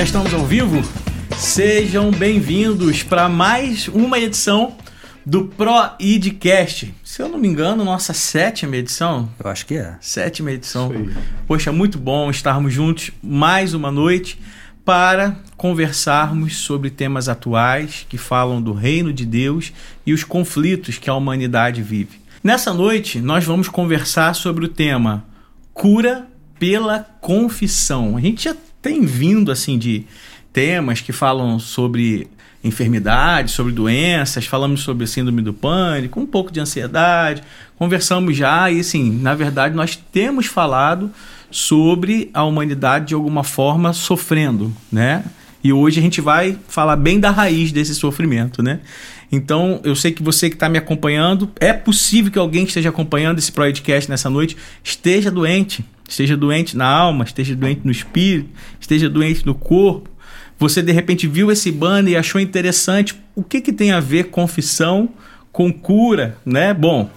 Já estamos ao vivo? Sejam bem-vindos para mais uma edição do Pro Idcast. Se eu não me engano, nossa sétima edição. Eu acho que é. Sétima edição. Poxa, muito bom estarmos juntos mais uma noite para conversarmos sobre temas atuais que falam do reino de Deus e os conflitos que a humanidade vive. Nessa noite, nós vamos conversar sobre o tema cura pela confissão. A gente já tem vindo assim de temas que falam sobre enfermidades, sobre doenças, falamos sobre síndrome do pânico, um pouco de ansiedade, conversamos já e assim, na verdade nós temos falado sobre a humanidade de alguma forma sofrendo, né? E hoje a gente vai falar bem da raiz desse sofrimento, né? Então, eu sei que você que está me acompanhando, é possível que alguém que esteja acompanhando esse podcast nessa noite esteja doente, esteja doente na alma, esteja doente no espírito, esteja doente no corpo. Você de repente viu esse banner e achou interessante. O que, que tem a ver confissão com cura, né? Bom,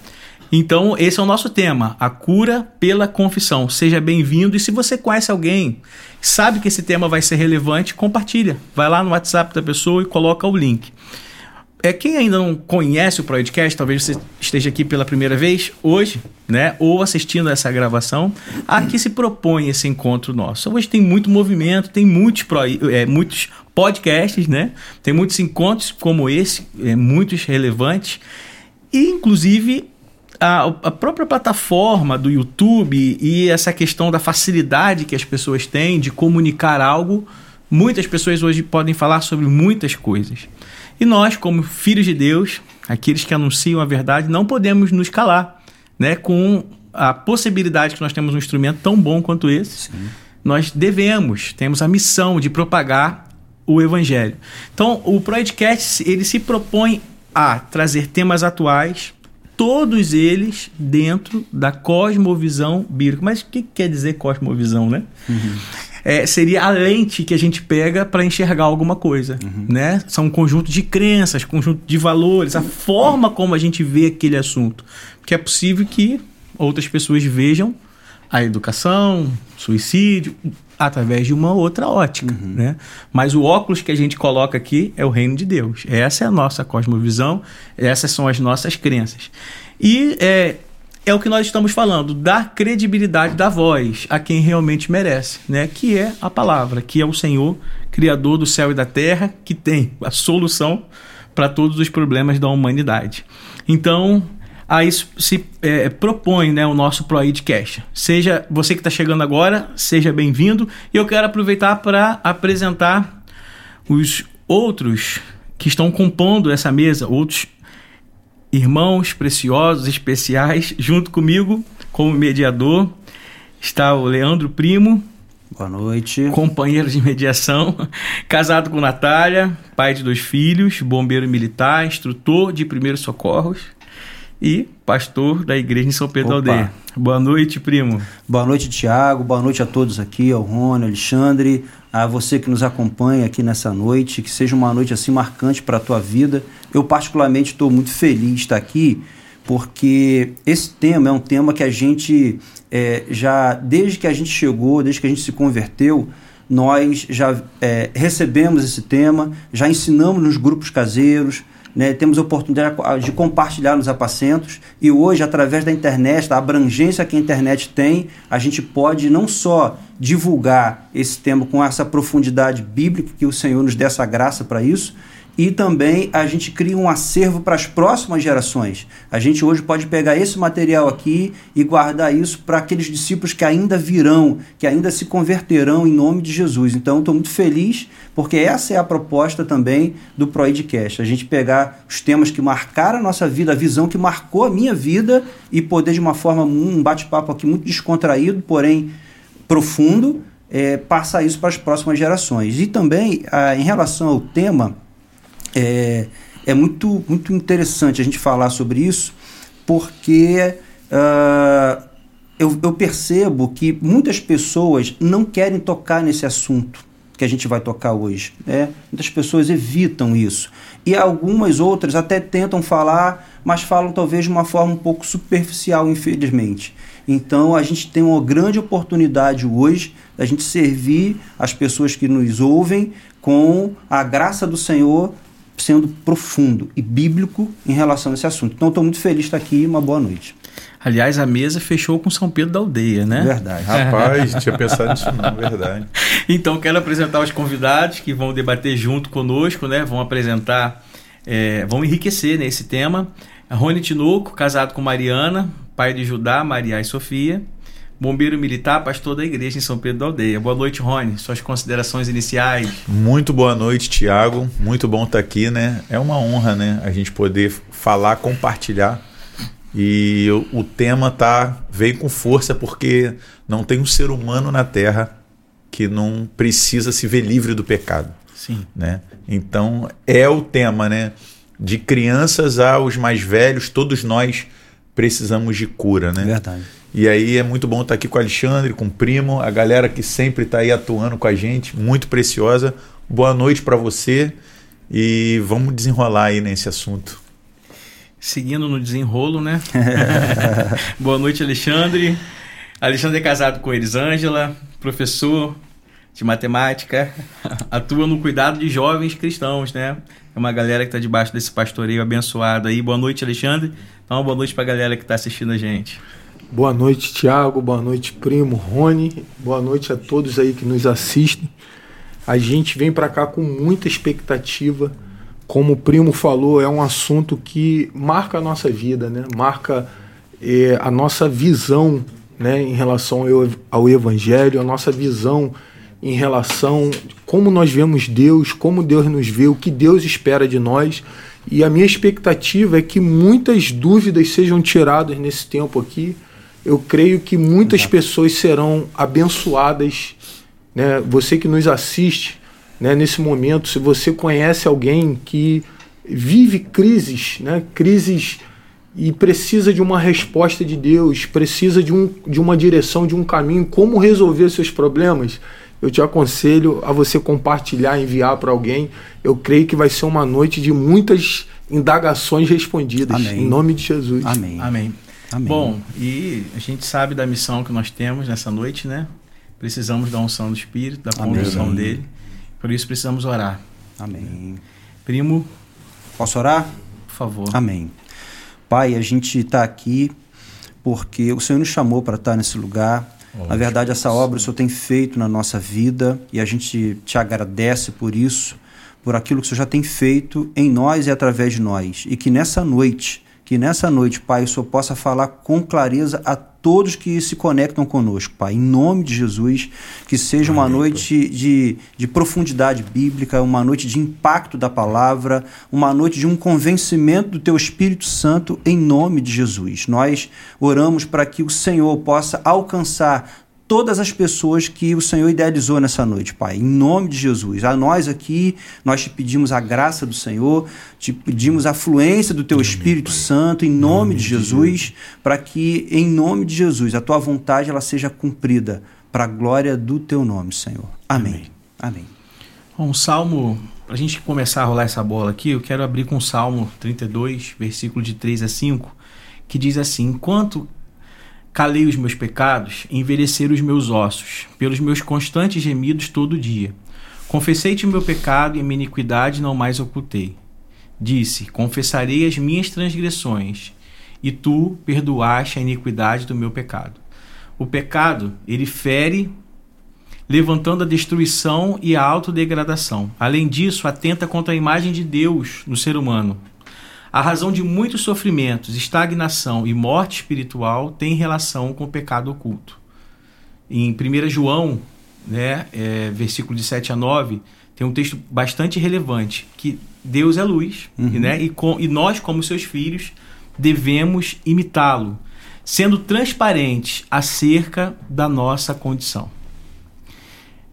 então esse é o nosso tema, a cura pela confissão. Seja bem-vindo e se você conhece alguém, sabe que esse tema vai ser relevante, compartilha. Vai lá no WhatsApp da pessoa e coloca o link. É, quem ainda não conhece o podcast, talvez você esteja aqui pela primeira vez hoje, né? Ou assistindo essa gravação, aqui se propõe esse encontro nosso. Hoje tem muito movimento, tem muitos, pro, é, muitos podcasts, né? Tem muitos encontros como esse, é, muitos relevantes. E, inclusive, a, a, própria plataforma do YouTube e essa questão da facilidade que as pessoas têm de comunicar algo, muitas pessoas hoje podem falar sobre muitas coisas. E nós, como filhos de Deus, aqueles que anunciam a verdade, não podemos nos calar, né? Com a possibilidade que nós temos um instrumento tão bom quanto esse, Sim. nós devemos, temos a missão de propagar o evangelho. Então, o Proedcast, ele se propõe a trazer temas atuais, todos eles dentro da cosmovisão bíblica. Mas o que quer dizer cosmovisão, né? Uhum é, seria a lente que a gente pega para enxergar alguma coisa, uhum. né? São um conjunto de crenças, conjunto de valores, a forma como a gente vê aquele assunto. Porque é possível que outras pessoas vejam a educação, suicídio, através de uma outra ótica, uhum. né? Mas o óculos que a gente coloca aqui é o reino de Deus. Essa é a nossa cosmovisão, essas são as nossas crenças. E é, é o que nós estamos falando, dar credibilidade da voz a quem realmente merece, né? Que é a palavra, que é o Senhor, criador do céu e da terra, que tem a solução para todos os problemas da humanidade. Então, a isso se é, propõe né, o nosso ProIdcast. Seja você que está chegando agora, seja bem-vindo. E eu quero aproveitar para apresentar os outros que estão compondo essa mesa, outros irmãos preciosos, especiais, junto comigo, como mediador, está o Leandro Primo. Boa noite. Companheiro de mediação, casado com Natália, pai de dois filhos, bombeiro militar, instrutor de primeiros socorros e pastor da igreja em São Pedro Opa. Aldeia. Boa noite, primo. Boa noite, Tiago. Boa noite a todos aqui, ao Rony, Alexandre, a você que nos acompanha aqui nessa noite. Que seja uma noite assim marcante para a tua vida. Eu, particularmente, estou muito feliz de estar aqui, porque esse tema é um tema que a gente é, já, desde que a gente chegou, desde que a gente se converteu, nós já é, recebemos esse tema, já ensinamos nos grupos caseiros, né, temos oportunidade de compartilhar nos apacentos e hoje, através da internet, da abrangência que a internet tem, a gente pode não só divulgar esse tema com essa profundidade bíblica, que o Senhor nos dê essa graça para isso, e também a gente cria um acervo para as próximas gerações. A gente hoje pode pegar esse material aqui e guardar isso para aqueles discípulos que ainda virão, que ainda se converterão em nome de Jesus. Então, estou muito feliz porque essa é a proposta também do Proidcast. A gente pegar os temas que marcaram a nossa vida, a visão que marcou a minha vida e poder, de uma forma, um bate-papo aqui muito descontraído, porém profundo, é, passar isso para as próximas gerações. E também, ah, em relação ao tema é, é muito, muito interessante a gente falar sobre isso, porque uh, eu, eu percebo que muitas pessoas não querem tocar nesse assunto. que a gente vai tocar hoje. Né? Muitas pessoas evitam isso. E algumas outras até tentam falar, mas falam talvez de uma forma um pouco superficial, infelizmente. Então a gente tem uma grande oportunidade hoje da gente servir as pessoas que nos ouvem com a graça do Senhor sendo profundo e bíblico em relação a esse assunto. Então estou muito feliz de estar aqui. Uma boa noite. Aliás, a mesa fechou com São Pedro da Aldeia, né? Verdade. Rapaz, tinha pensado nisso não, verdade. Então, quero apresentar os convidados que vão debater junto conosco, né? Vão apresentar, é, vão enriquecer nesse né, tema. Rony Tinoco, casado com Mariana, pai de Judá, Maria e Sofia. Bombeiro militar, pastor da igreja em São Pedro da Aldeia. Boa noite, Rony. Suas considerações iniciais. Muito boa noite, Tiago. Muito bom estar aqui, né? É uma honra, né? A gente poder falar, compartilhar e o tema tá veio com força porque não tem um ser humano na Terra que não precisa se ver livre do pecado. Sim. Né? Então é o tema, né? De crianças aos mais velhos, todos nós precisamos de cura, né? Verdade. E aí é muito bom estar aqui com o Alexandre, com o primo, a galera que sempre está aí atuando com a gente, muito preciosa. Boa noite para você e vamos desenrolar aí nesse assunto seguindo no desenrolo, né? Boa noite, Alexandre. Alexandre é casado com Elisângela, professor de matemática, atua no cuidado de jovens cristãos, né? É uma galera que está debaixo desse pastoreio abençoado aí. Boa noite, Alexandre. Então, boa noite para a galera que está assistindo a gente. Boa noite, Tiago. Boa noite, primo Rony. Boa noite a todos aí que nos assistem. A gente vem para cá com muita expectativa como o primo falou, é um assunto que marca a nossa vida, né? marca é, a nossa visão né, em relação ao, ao Evangelho, a nossa visão em relação como nós vemos Deus, como Deus nos vê, o que Deus espera de nós. E a minha expectativa é que muitas dúvidas sejam tiradas nesse tempo aqui. Eu creio que muitas pessoas serão abençoadas. Né? Você que nos assiste, né, nesse momento, se você conhece alguém que vive crises, né, crises e precisa de uma resposta de Deus, precisa de, um, de uma direção, de um caminho, como resolver seus problemas, eu te aconselho a você compartilhar, enviar para alguém. Eu creio que vai ser uma noite de muitas indagações respondidas. Amém. Em nome de Jesus. Amém. Amém. Amém. Bom, e a gente sabe da missão que nós temos nessa noite, né? Precisamos da unção do Espírito, da condução dele. Por isso precisamos orar. Amém. Primo. Posso orar? Por favor. Amém. Pai, a gente está aqui porque o Senhor nos chamou para estar nesse lugar. Oh, na verdade, essa obra o Senhor tem feito na nossa vida e a gente te agradece por isso, por aquilo que o Senhor já tem feito em nós e através de nós. E que nessa noite, que nessa noite, Pai, o Senhor possa falar com clareza a todos que se conectam conosco, Pai. Em nome de Jesus, que seja uma Amém, noite de, de profundidade bíblica, uma noite de impacto da palavra, uma noite de um convencimento do Teu Espírito Santo, em nome de Jesus. Nós oramos para que o Senhor possa alcançar todas as pessoas que o Senhor idealizou nessa noite, Pai. Em nome de Jesus. A nós aqui, nós te pedimos a graça do Senhor, te pedimos a fluência do Teu Amém, Espírito Pai. Santo, em nome, nome de Jesus, para que, em nome de Jesus, a Tua vontade ela seja cumprida para a glória do Teu nome, Senhor. Amém. Amém. Bom, um salmo, para a gente começar a rolar essa bola aqui, eu quero abrir com o Salmo 32, versículo de 3 a 5, que diz assim: Enquanto Calei os meus pecados, envelheceram os meus ossos, pelos meus constantes gemidos todo dia. Confessei-te o meu pecado e minha iniquidade não mais ocultei. Disse: Confessarei as minhas transgressões, e tu perdoaste a iniquidade do meu pecado. O pecado, ele fere, levantando a destruição e a autodegradação. Além disso, atenta contra a imagem de Deus no ser humano, a razão de muitos sofrimentos, estagnação e morte espiritual tem relação com o pecado oculto. Em 1 João, né, é, versículo de 7 a 9, tem um texto bastante relevante, que Deus é luz, uhum. né, e, com, e nós, como seus filhos, devemos imitá-lo, sendo transparentes acerca da nossa condição.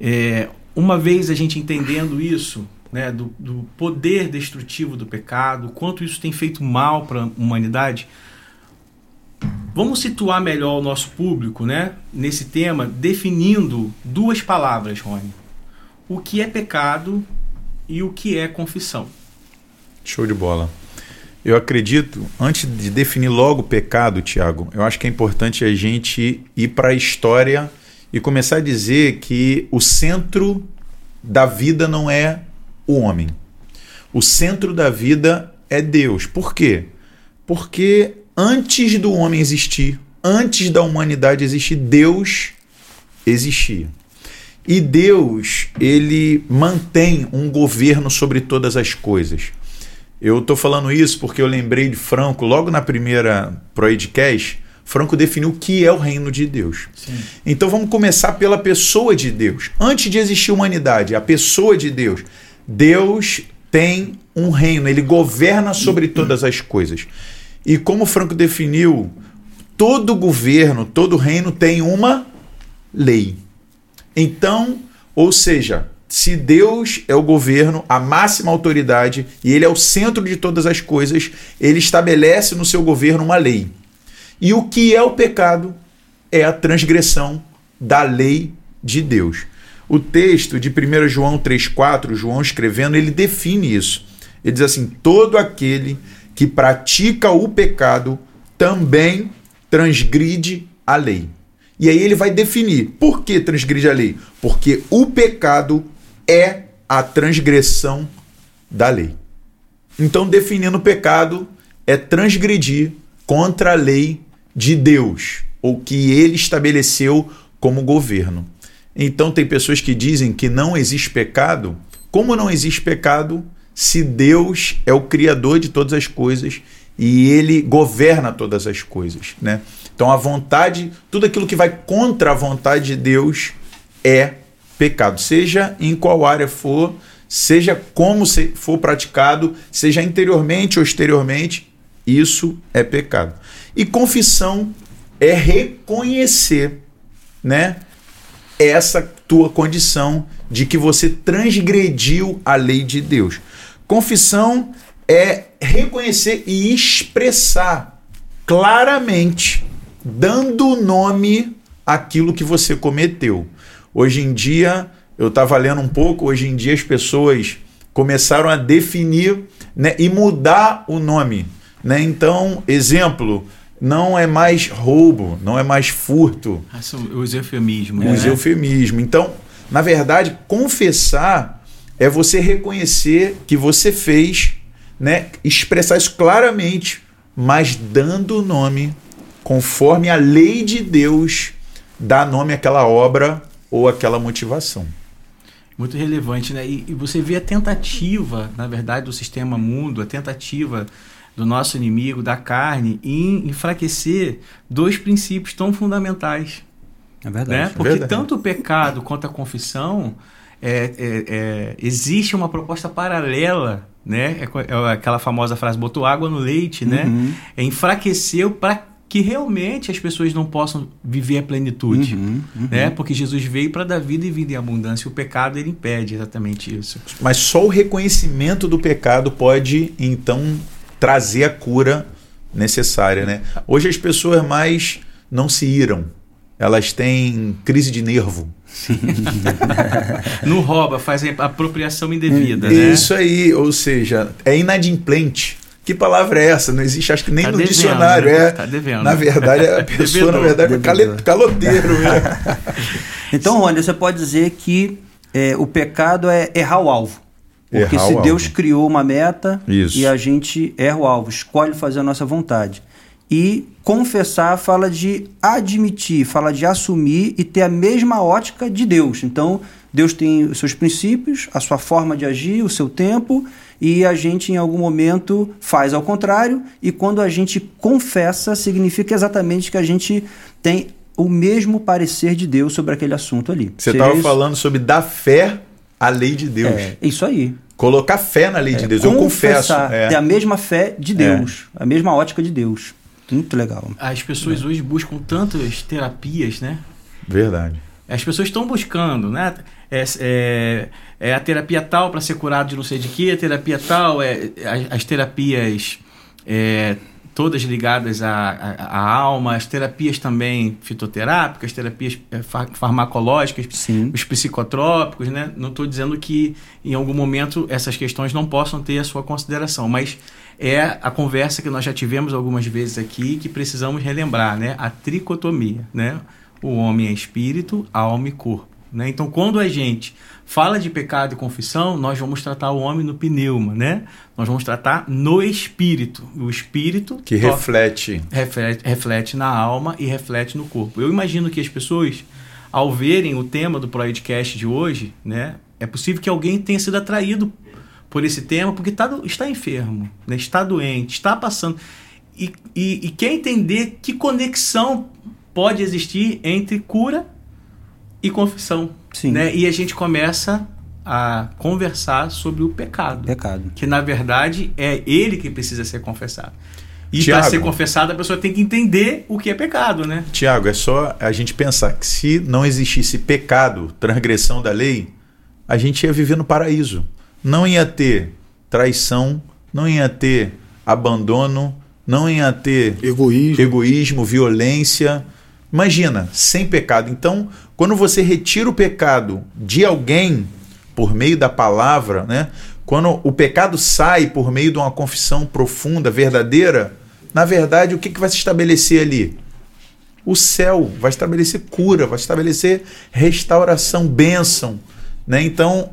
É, uma vez a gente entendendo isso, né, do, do poder destrutivo do pecado, quanto isso tem feito mal para a humanidade. Vamos situar melhor o nosso público né, nesse tema, definindo duas palavras, Rony. o que é pecado e o que é confissão. Show de bola. Eu acredito, antes de definir logo o pecado, Tiago, eu acho que é importante a gente ir para a história e começar a dizer que o centro da vida não é o homem. O centro da vida é Deus. Por quê? Porque antes do homem existir, antes da humanidade existir, Deus existia. E Deus, ele mantém um governo sobre todas as coisas. Eu estou falando isso porque eu lembrei de Franco, logo na primeira Proedcast, Franco definiu o que é o reino de Deus. Sim. Então vamos começar pela pessoa de Deus. Antes de existir humanidade, a pessoa de Deus. Deus tem um reino, ele governa sobre todas as coisas. E como Franco definiu, todo governo, todo reino tem uma lei. Então, ou seja, se Deus é o governo, a máxima autoridade, e ele é o centro de todas as coisas, ele estabelece no seu governo uma lei. E o que é o pecado? É a transgressão da lei de Deus. O texto de 1 João 3,4, João escrevendo, ele define isso. Ele diz assim: todo aquele que pratica o pecado também transgride a lei. E aí ele vai definir por que transgride a lei? Porque o pecado é a transgressão da lei. Então, definindo o pecado, é transgredir contra a lei de Deus, ou que ele estabeleceu como governo. Então, tem pessoas que dizem que não existe pecado. Como não existe pecado se Deus é o criador de todas as coisas e ele governa todas as coisas, né? Então, a vontade, tudo aquilo que vai contra a vontade de Deus é pecado, seja em qual área for, seja como for praticado, seja interiormente ou exteriormente, isso é pecado. E confissão é reconhecer, né, essa tua condição de que você transgrediu a lei de Deus. Confissão é reconhecer e expressar claramente, dando nome àquilo que você cometeu. Hoje em dia, eu estava lendo um pouco, hoje em dia as pessoas começaram a definir né, e mudar o nome. Né? Então, exemplo, não é mais roubo, não é mais furto. Ah, os eufemismos. Os né? eufemismos. Então, na verdade, confessar é você reconhecer que você fez, né, expressar isso claramente, mas dando o nome conforme a lei de Deus dá nome àquela obra ou aquela motivação. Muito relevante, né? E, e, você vê a tentativa, na verdade, do sistema mundo, a tentativa do nosso inimigo, da carne, em enfraquecer dois princípios tão fundamentais. É verdade. Né? Porque é verdade. tanto o pecado quanto a confissão é, é, é, existe uma proposta paralela, né? É, é, aquela famosa frase, botou água no leite, né? Uhum. É enfraqueceu para que realmente as pessoas não possam viver a plenitude, uhum, uhum. né? Porque Jesus veio para dar vida e vida em abundância. O pecado ele impede exatamente isso. Mas só o reconhecimento do pecado pode então trazer a cura necessária, né? Hoje as pessoas mais não se iram, elas têm crise de nervo. não rouba, faz apropriação indevida, né? Isso aí, ou seja, é inadimplente. Que palavra é essa? Não existe, acho que nem tá no devendo, dicionário. Né? É, tá devendo. Na verdade, a pessoa, na verdade, é caloteiro. Né? então, Rony, você pode dizer que é, o pecado é errar o alvo. Porque errar se Deus alvo. criou uma meta Isso. e a gente erra o alvo, escolhe fazer a nossa vontade. E confessar fala de admitir, fala de assumir e ter a mesma ótica de Deus. Então, Deus tem os seus princípios, a sua forma de agir, o seu tempo, e a gente em algum momento faz ao contrário, e quando a gente confessa, significa exatamente que a gente tem o mesmo parecer de Deus sobre aquele assunto ali. Você estava falando sobre dar fé à lei de Deus. É, isso aí. Colocar fé na lei é, de Deus. Eu confesso. É. Ter a mesma fé de Deus, é. a mesma ótica de Deus. Muito legal. As pessoas hoje buscam tantas terapias, né? Verdade. As pessoas estão buscando, né? É, é, é a terapia tal para ser curado de não sei de que, a terapia tal, é, as, as terapias. Todas ligadas à, à, à, alma, as terapias também fitoterápicas, terapias é, farmacológicas, Sim. os psicotrópicos, né? Não estou dizendo que em algum momento essas questões não possam ter a sua consideração, mas é a conversa que nós já tivemos algumas vezes aqui que precisamos relembrar, né? A tricotomia, né? O homem é espírito, alma e corpo. Né? Então, quando a gente fala de pecado e confissão, nós vamos tratar o homem no pneuma, né? Nós vamos tratar no espírito. O espírito que reflete. reflete reflete na alma e reflete no corpo. Eu imagino que as pessoas, ao verem o tema do podcast de hoje, né, é possível que alguém tenha sido atraído por esse tema porque tá, está enfermo, né, está doente, está passando. E, e, e quer entender que conexão pode existir entre cura e confissão. Sim. Né? E a gente começa a conversar sobre o pecado. Pecado. Que na verdade é ele que precisa ser confessado. E para ser confessado, a pessoa tem que entender o que é pecado, né? Tiago, é só a gente pensar que se não existisse pecado, transgressão da lei, a gente ia viver no paraíso. Não ia ter traição, não ia ter abandono, não ia ter egoísmo, egoísmo violência. Imagina, sem pecado. Então, quando você retira o pecado de alguém por meio da palavra, né? Quando o pecado sai por meio de uma confissão profunda, verdadeira, na verdade, o que, que vai se estabelecer ali? O céu vai estabelecer cura, vai estabelecer restauração, bênção. Né? Então,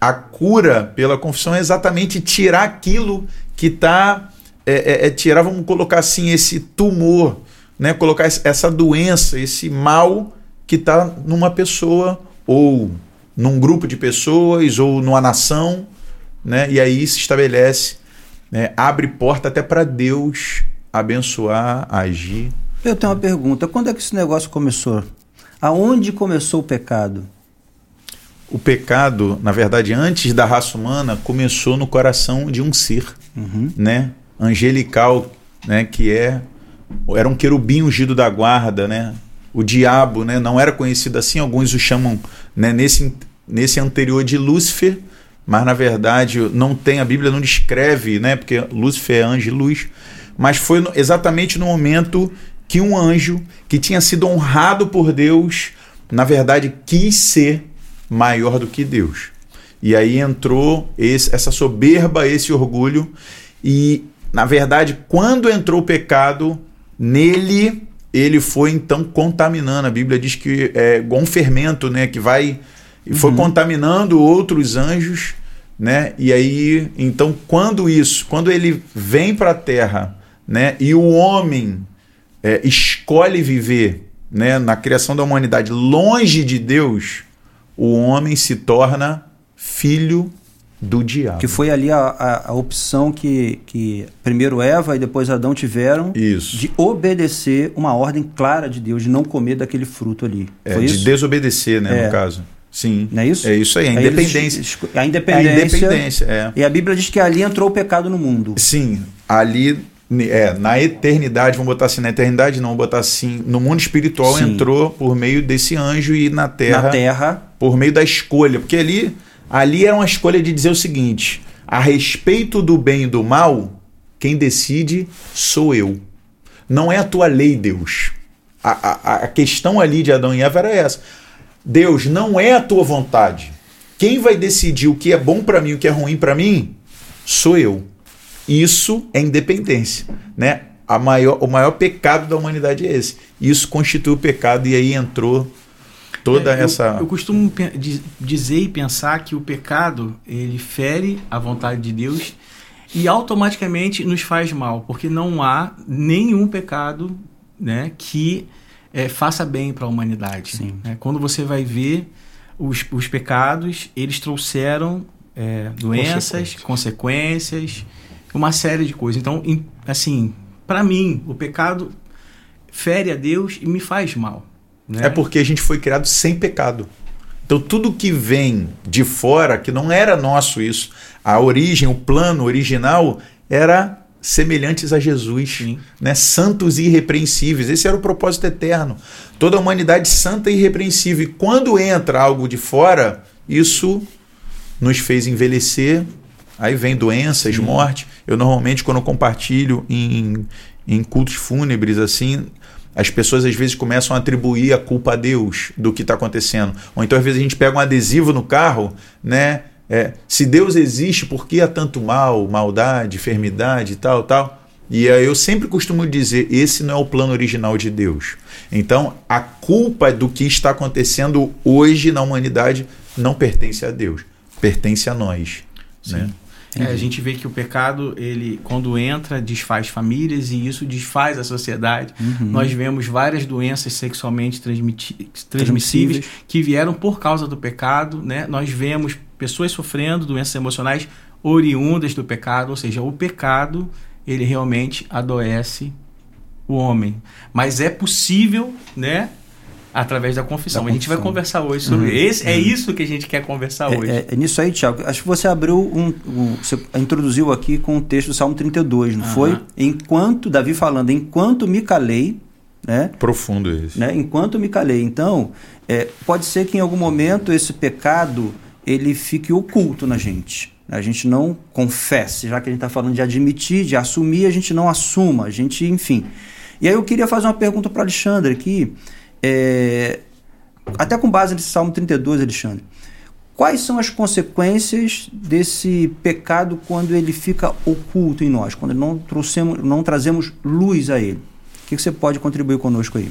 a cura pela confissão é exatamente tirar aquilo que está. É, é, é, tirar, vamos colocar assim, esse tumor, né? colocar essa doença, esse mal que está numa pessoa ou num grupo de pessoas ou numa nação, né? E aí se estabelece, né? abre porta até para Deus abençoar, agir. Eu tenho uma pergunta. Quando é que esse negócio começou? Aonde começou o pecado? O pecado, na verdade, antes da raça humana, começou no coração de um ser, uhum. né? Angelical, né? Que é era um querubim ungido da guarda, né? o diabo né, não era conhecido assim, alguns o chamam né, nesse, nesse anterior de Lúcifer, mas na verdade não tem, a Bíblia não descreve, né, porque Lúcifer é anjo e luz, mas foi no, exatamente no momento que um anjo que tinha sido honrado por Deus, na verdade quis ser maior do que Deus. E aí entrou esse, essa soberba, esse orgulho, e na verdade, quando entrou o pecado, nele ele foi então contaminando. A Bíblia diz que é igual um fermento, né? Que vai. E foi uhum. contaminando outros anjos, né? E aí, então, quando isso, quando ele vem para a terra, né? E o homem é, escolhe viver, né? Na criação da humanidade longe de Deus, o homem se torna filho do diabo. Que foi ali a, a, a, opção que, que primeiro Eva e depois Adão tiveram isso. de obedecer uma ordem clara de Deus, de não comer daquele fruto ali. É, foi de isso? desobedecer, né, é. no caso. Sim. Não é isso? É isso aí, a independência. Aí a independência. A independência, é. E a Bíblia diz que ali entrou o pecado no mundo. Sim, ali é, na eternidade, vamos botar assim, na eternidade não, vamos botar assim, no mundo espiritual Sim. entrou por meio desse anjo e na terra, na terra por meio da escolha, porque ali Ali era uma escolha de dizer o seguinte: a respeito do bem e do mal, quem decide sou eu. Não é a tua lei, Deus. A, a, a questão ali de Adão e Eva era essa. Deus, não é a tua vontade. Quem vai decidir o que é bom para mim e o que é ruim para mim sou eu. Isso é independência, né? A maior, o maior pecado da humanidade é esse. Isso constitui o pecado e aí entrou toda é, essa. Eu, eu costumo dizer e pensar que o pecado ele fere a vontade de Deus e automaticamente nos faz mal, porque não há nenhum pecado né, que é, faça bem para a humanidade. Né? Quando você vai ver os, os pecados, eles trouxeram é, doenças, consequências, uma série de coisas. Então, assim, para mim, o pecado fere a Deus e me faz mal. Né? É porque a gente foi criado sem pecado. Então tudo que vem de fora, que não era nosso isso, a origem, o plano original era semelhantes a Jesus, né? santos e irrepreensíveis. Esse era o propósito eterno. Toda a humanidade santa e irrepreensível. E quando entra algo de fora, isso nos fez envelhecer, aí vem doenças, Sim. morte. Eu normalmente, quando eu compartilho em, em cultos fúnebres, assim, as pessoas às vezes começam a atribuir a culpa a Deus do que está acontecendo. Ou então, às vezes, a gente pega um adesivo no carro, né? É, se Deus existe, por que há tanto mal, maldade, enfermidade e tal, tal? E eu sempre costumo dizer: esse não é o plano original de Deus. Então, a culpa do que está acontecendo hoje na humanidade não pertence a Deus, pertence a nós. Né? É, a gente vê que o pecado, ele quando entra, desfaz famílias e isso desfaz a sociedade. Uhum. Nós vemos várias doenças sexualmente transmissíveis, transmissíveis que vieram por causa do pecado. Né? Nós vemos pessoas sofrendo doenças emocionais oriundas do pecado, ou seja, o pecado ele realmente adoece o homem. Mas é possível, né? Através da confissão. Da confissão. A gente vai conversar hoje sobre uhum. esse. É uhum. isso que a gente quer conversar é, hoje. É, é, nisso aí, Tiago. Acho que você abriu um, um, Você introduziu aqui com o texto do Salmo 32, não uhum. foi? Enquanto, Davi falando, enquanto me calei. Né? Profundo isso. Né? Enquanto me calei. Então, é, pode ser que em algum momento esse pecado ele fique oculto na gente. A gente não confesse, já que a gente está falando de admitir, de assumir, a gente não assuma, a gente, enfim. E aí eu queria fazer uma pergunta para Alexandre aqui, é, até com base nesse Salmo 32, Alexandre. Quais são as consequências desse pecado quando ele fica oculto em nós, quando não, trouxemos, não trazemos luz a ele? O que você pode contribuir conosco aí?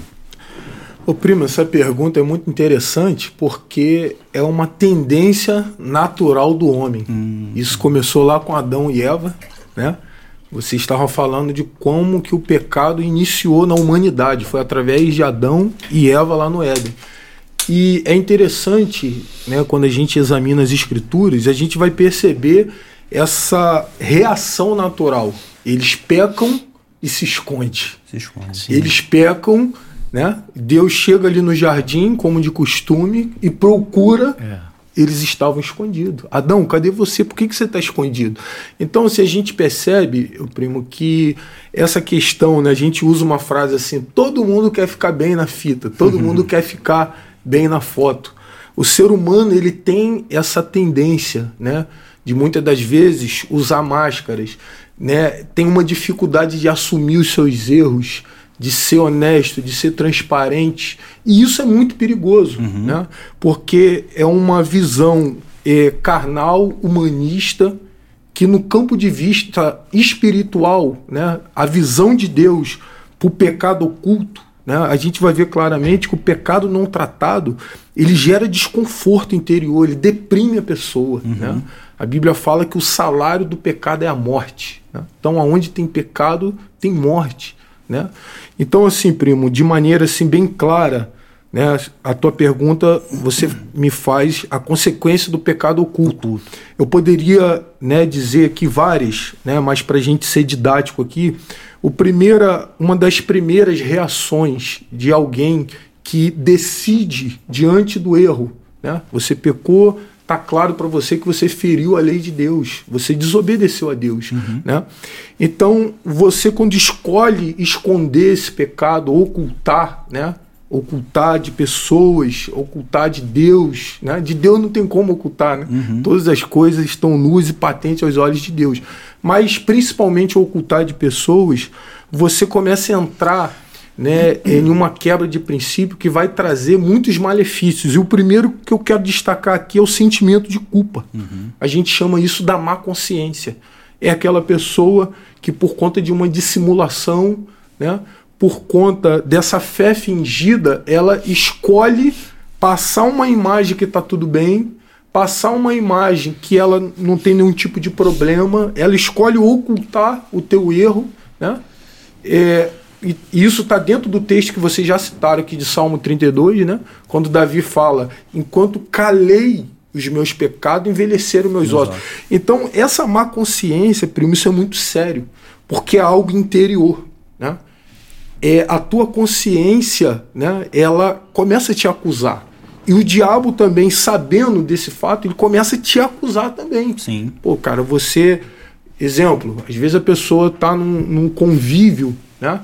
Ô primo, essa pergunta é muito interessante porque é uma tendência natural do homem. Hum. Isso começou lá com Adão e Eva, né? Você estava falando de como que o pecado iniciou na humanidade, foi através de Adão e Eva lá no Éden. E é interessante, né, quando a gente examina as escrituras, a gente vai perceber essa reação natural. Eles pecam e se escondem. Se esconde, Eles pecam, né? Deus chega ali no jardim, como de costume, e procura é eles estavam escondidos. Adão, cadê você? Por que, que você está escondido? Então, se a gente percebe, o primo, que essa questão, né, a gente usa uma frase assim: todo mundo quer ficar bem na fita, todo uhum. mundo quer ficar bem na foto. O ser humano ele tem essa tendência, né, de muitas das vezes usar máscaras, né, tem uma dificuldade de assumir os seus erros de ser honesto, de ser transparente. E isso é muito perigoso, uhum. né? porque é uma visão é, carnal, humanista, que no campo de vista espiritual, né, a visão de Deus para o pecado oculto, né, a gente vai ver claramente que o pecado não tratado ele gera desconforto interior, ele deprime a pessoa. Uhum. Né? A Bíblia fala que o salário do pecado é a morte. Né? Então, aonde tem pecado, tem morte. Né? Então, assim, primo, de maneira assim bem clara, né, a tua pergunta você me faz a consequência do pecado oculto. Eu poderia né, dizer aqui várias, né, mas para a gente ser didático aqui, o primeira, uma das primeiras reações de alguém que decide diante do erro, né, você pecou, tá claro para você que você feriu a lei de Deus, você desobedeceu a Deus, uhum. né? Então, você quando escolhe esconder esse pecado, ocultar, né? Ocultar de pessoas, ocultar de Deus, né? De Deus não tem como ocultar, né? Uhum. Todas as coisas estão nuas e patentes aos olhos de Deus. Mas principalmente ocultar de pessoas, você começa a entrar né, em uma quebra de princípio que vai trazer muitos malefícios. E o primeiro que eu quero destacar aqui é o sentimento de culpa. Uhum. A gente chama isso da má consciência. É aquela pessoa que, por conta de uma dissimulação, né, por conta dessa fé fingida, ela escolhe passar uma imagem que está tudo bem, passar uma imagem que ela não tem nenhum tipo de problema, ela escolhe ocultar o teu erro, né? É, e isso está dentro do texto que vocês já citaram aqui de Salmo 32, né? Quando Davi fala: Enquanto calei os meus pecados, envelheceram meus Exato. ossos. Então, essa má consciência, primo, isso é muito sério, porque é algo interior, né? É, a tua consciência, né, ela começa a te acusar. E o diabo também, sabendo desse fato, ele começa a te acusar também. Sim. Pô, cara, você. Exemplo, às vezes a pessoa está num, num convívio, né?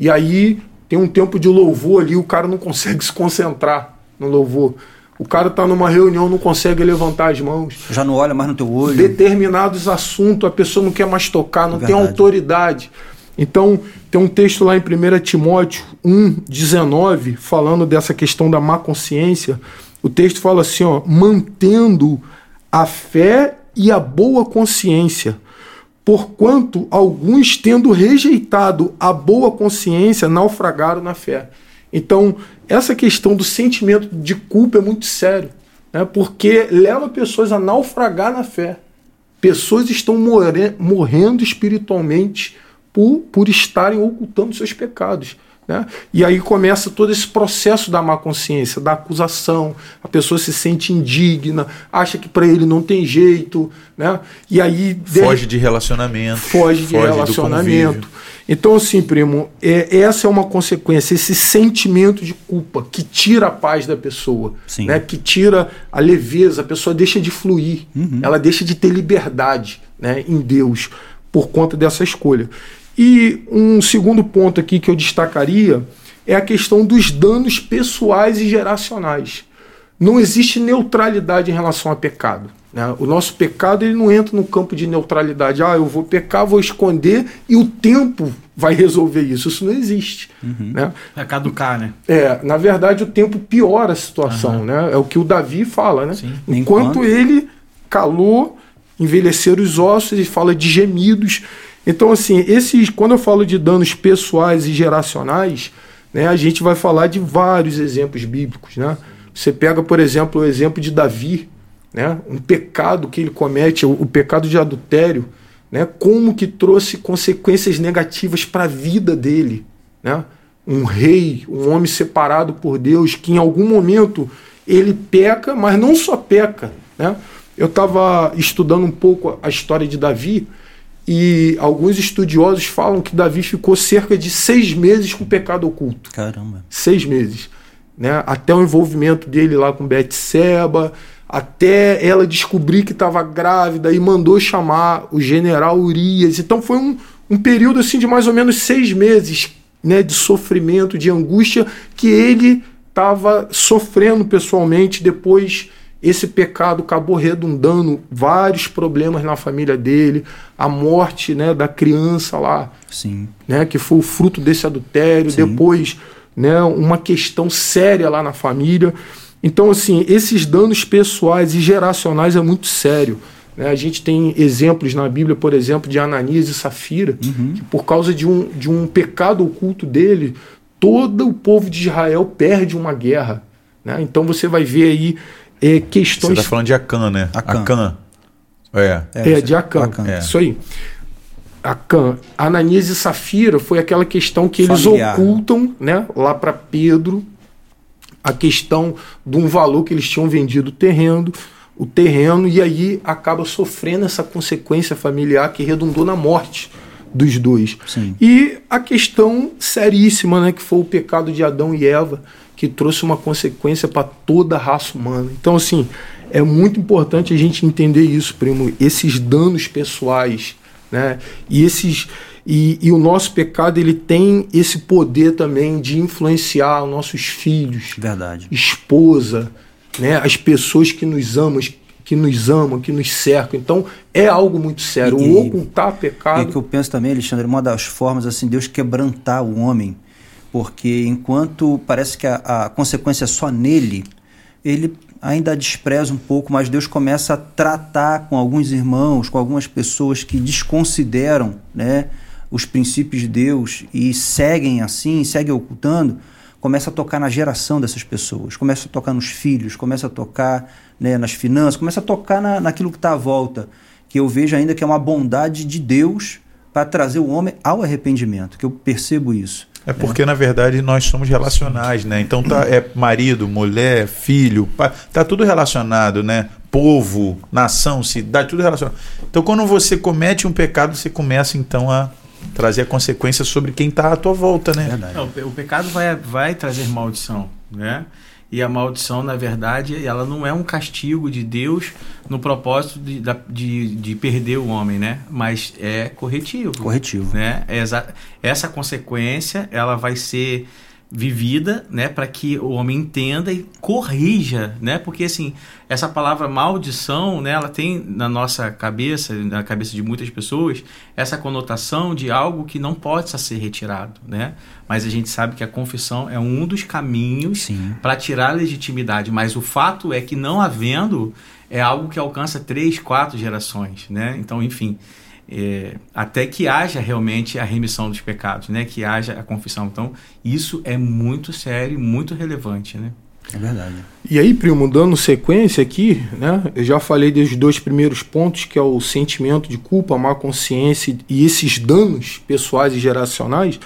E aí tem um tempo de louvor ali, o cara não consegue se concentrar no louvor. O cara está numa reunião, não consegue levantar as mãos. Já não olha mais no teu olho. Determinados assuntos a pessoa não quer mais tocar, não Verdade. tem autoridade. Então, tem um texto lá em 1 Timóteo 1,19, falando dessa questão da má consciência. O texto fala assim: ó, mantendo a fé e a boa consciência. Porquanto alguns, tendo rejeitado a boa consciência, naufragaram na fé. Então, essa questão do sentimento de culpa é muito sério, né? porque leva pessoas a naufragar na fé. Pessoas estão morre morrendo espiritualmente por, por estarem ocultando seus pecados. Né? E aí começa todo esse processo da má consciência, da acusação. A pessoa se sente indigna, acha que para ele não tem jeito, né? E aí foge de relacionamento, foge de foge relacionamento. Então assim, primo, é, essa é uma consequência, esse sentimento de culpa que tira a paz da pessoa, Sim. né? Que tira a leveza, a pessoa deixa de fluir, uhum. ela deixa de ter liberdade, né? Em Deus por conta dessa escolha. E um segundo ponto aqui que eu destacaria é a questão dos danos pessoais e geracionais. Não existe neutralidade em relação a pecado. Né? O nosso pecado ele não entra no campo de neutralidade. Ah, eu vou pecar, vou esconder e o tempo vai resolver isso. Isso não existe. Uhum. Né? Vai caducar, né? É, na verdade, o tempo piora a situação. Uhum. Né? É o que o Davi fala. Né? Enquanto, Enquanto ele calou, envelheceram os ossos, ele fala de gemidos. Então, assim, esses, quando eu falo de danos pessoais e geracionais, né, a gente vai falar de vários exemplos bíblicos. Né? Você pega, por exemplo, o exemplo de Davi, né, um pecado que ele comete, o, o pecado de adultério, né, como que trouxe consequências negativas para a vida dele. Né? Um rei, um homem separado por Deus, que em algum momento ele peca, mas não só peca. Né? Eu estava estudando um pouco a história de Davi e alguns estudiosos falam que Davi ficou cerca de seis meses com pecado oculto. Caramba. Seis meses. Né? Até o envolvimento dele lá com Betseba, até ela descobrir que estava grávida e mandou chamar o general Urias. Então foi um, um período assim de mais ou menos seis meses né, de sofrimento, de angústia, que ele estava sofrendo pessoalmente depois esse pecado acabou redundando vários problemas na família dele, a morte né, da criança lá, Sim. Né, que foi o fruto desse adultério, Sim. depois né, uma questão séria lá na família. Então, assim, esses danos pessoais e geracionais é muito sério. Né? A gente tem exemplos na Bíblia, por exemplo, de Ananias e Safira, uhum. que por causa de um, de um pecado oculto dele, todo o povo de Israel perde uma guerra. Né? Então você vai ver aí é, questões. Você está falando de Acan, né? Acan. Acan. É. é. É, de Acan. Acan. É. Isso aí. Acan. Ananias e Safira foi aquela questão que eles Familiar. ocultam né, lá para Pedro a questão de um valor que eles tinham vendido o terreno, o terreno, e aí acaba sofrendo essa consequência familiar que redundou na morte dos dois. Sim. E a questão seríssima, né, que foi o pecado de Adão e Eva, que trouxe uma consequência para toda a raça humana. Então, assim, é muito importante a gente entender isso, primo. Esses danos pessoais, né? E esses e, e, o nosso pecado ele tem esse poder também de influenciar os nossos filhos, verdade, esposa, né? As pessoas que nos amam, que nos amam, que nos cercam. Então é algo muito sério. E, o ocultar pecado. E que eu penso também, Alexandre, uma das formas assim Deus quebrantar o homem porque enquanto parece que a, a consequência é só nele, ele ainda despreza um pouco, mas Deus começa a tratar com alguns irmãos, com algumas pessoas que desconsideram né, os princípios de Deus e seguem assim, seguem ocultando, começa a tocar na geração dessas pessoas, começa a tocar nos filhos, começa a tocar né, nas finanças, começa a tocar na, naquilo que está à volta, que eu vejo ainda que é uma bondade de Deus para trazer o homem ao arrependimento, que eu percebo isso. É porque, na verdade, nós somos relacionais, né? Então tá, é marido, mulher, filho, pai, tá tudo relacionado, né? Povo, nação, cidade, tudo relacionado. Então, quando você comete um pecado, você começa então a trazer a consequência sobre quem está à tua volta, né? Não, o pecado vai, vai trazer maldição, né? E a maldição, na verdade, ela não é um castigo de Deus no propósito de, de, de perder o homem, né? Mas é corretivo. Corretivo. Né? Essa, essa consequência, ela vai ser vivida, né, para que o homem entenda e corrija, né? Porque assim, essa palavra maldição, né, ela tem na nossa cabeça, na cabeça de muitas pessoas, essa conotação de algo que não pode ser retirado, né? Mas a gente sabe que a confissão é um dos caminhos para tirar a legitimidade, mas o fato é que não havendo é algo que alcança três, quatro gerações, né? Então, enfim, é, até que haja realmente a remissão dos pecados, né? Que haja a confissão. Então, isso é muito sério, muito relevante, né? É verdade. E aí, primo, dando sequência aqui, né? Eu já falei dos dois primeiros pontos, que é o sentimento de culpa, a má consciência e esses danos pessoais e geracionais.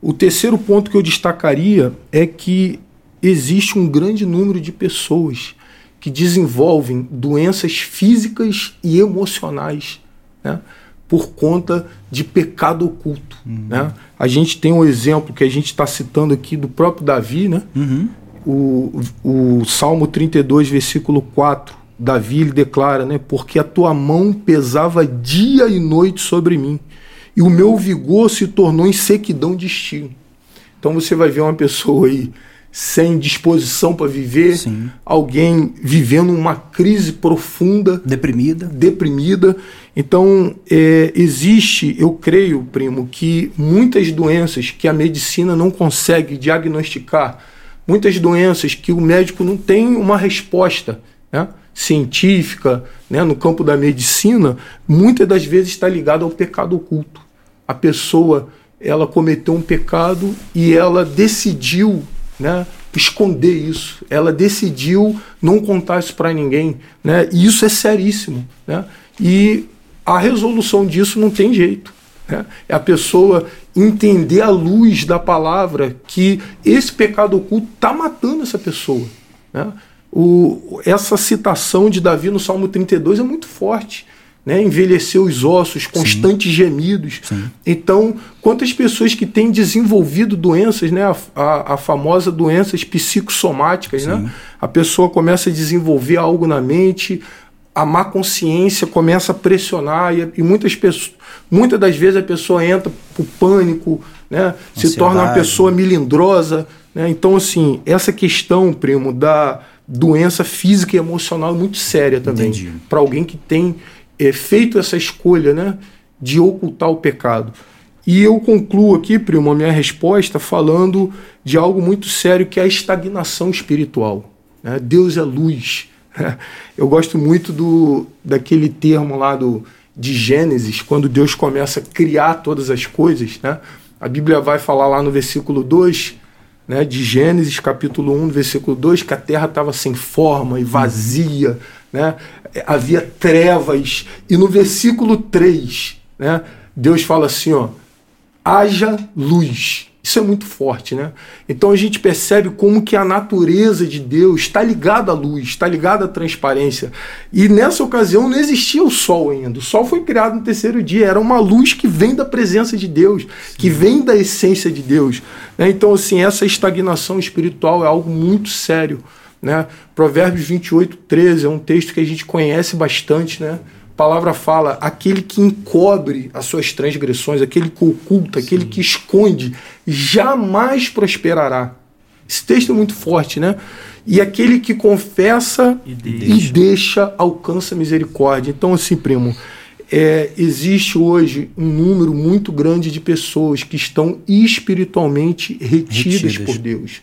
O terceiro ponto que eu destacaria é que existe um grande número de pessoas que desenvolvem doenças físicas e emocionais, né? Por conta de pecado oculto. Uhum. Né? A gente tem um exemplo que a gente está citando aqui do próprio Davi, né? Uhum. O, o Salmo 32, versículo 4, Davi ele declara, né? Porque a tua mão pesava dia e noite sobre mim, e o meu vigor se tornou em sequidão de estilo. Então você vai ver uma pessoa aí sem disposição para viver, Sim. alguém vivendo uma crise profunda, deprimida, deprimida. Então é, existe, eu creio, primo, que muitas doenças que a medicina não consegue diagnosticar, muitas doenças que o médico não tem uma resposta, né? científica, né, no campo da medicina, muitas das vezes está ligado ao pecado oculto. A pessoa ela cometeu um pecado e ela decidiu né, esconder isso. Ela decidiu não contar isso para ninguém, né? E isso é seríssimo, né? E a resolução disso não tem jeito. Né? É a pessoa entender a luz da palavra que esse pecado oculto está matando essa pessoa. Né? O, essa citação de Davi no Salmo 32 é muito forte né? envelhecer os ossos, constantes Sim. gemidos. Sim. Então, quantas pessoas que têm desenvolvido doenças, né? a, a, a famosa doenças psicossomáticas, né? a pessoa começa a desenvolver algo na mente, a má consciência começa a pressionar e, e muitas pessoas, muitas das vezes a pessoa entra por pânico, né? se torna uma pessoa melindrosa. Né? Então, assim, essa questão, primo, da doença física e emocional é muito séria também. Para alguém que tem é, feito essa escolha né, de ocultar o pecado. E eu concluo aqui, primo, a minha resposta falando de algo muito sério que é a estagnação espiritual. Né? Deus é luz. Eu gosto muito do, daquele termo lá do, de Gênesis, quando Deus começa a criar todas as coisas. Né? A Bíblia vai falar lá no versículo 2 né, de Gênesis, capítulo 1, versículo 2, que a terra estava sem forma e vazia né? havia trevas. E no versículo 3, né, Deus fala assim: ó, haja luz. Isso é muito forte, né? Então a gente percebe como que a natureza de Deus está ligada à luz, está ligada à transparência. E nessa ocasião não existia o sol ainda. O sol foi criado no terceiro dia. Era uma luz que vem da presença de Deus, que vem da essência de Deus. Né? Então, assim, essa estagnação espiritual é algo muito sério. Né? Provérbios 28, 13 é um texto que a gente conhece bastante. Né? Palavra fala: aquele que encobre as suas transgressões, aquele que oculta, Sim. aquele que esconde, jamais prosperará. Esse texto é muito forte, né? E aquele que confessa e deixa, e deixa alcança misericórdia. Então, assim, primo, é, existe hoje um número muito grande de pessoas que estão espiritualmente retidas, retidas. por Deus.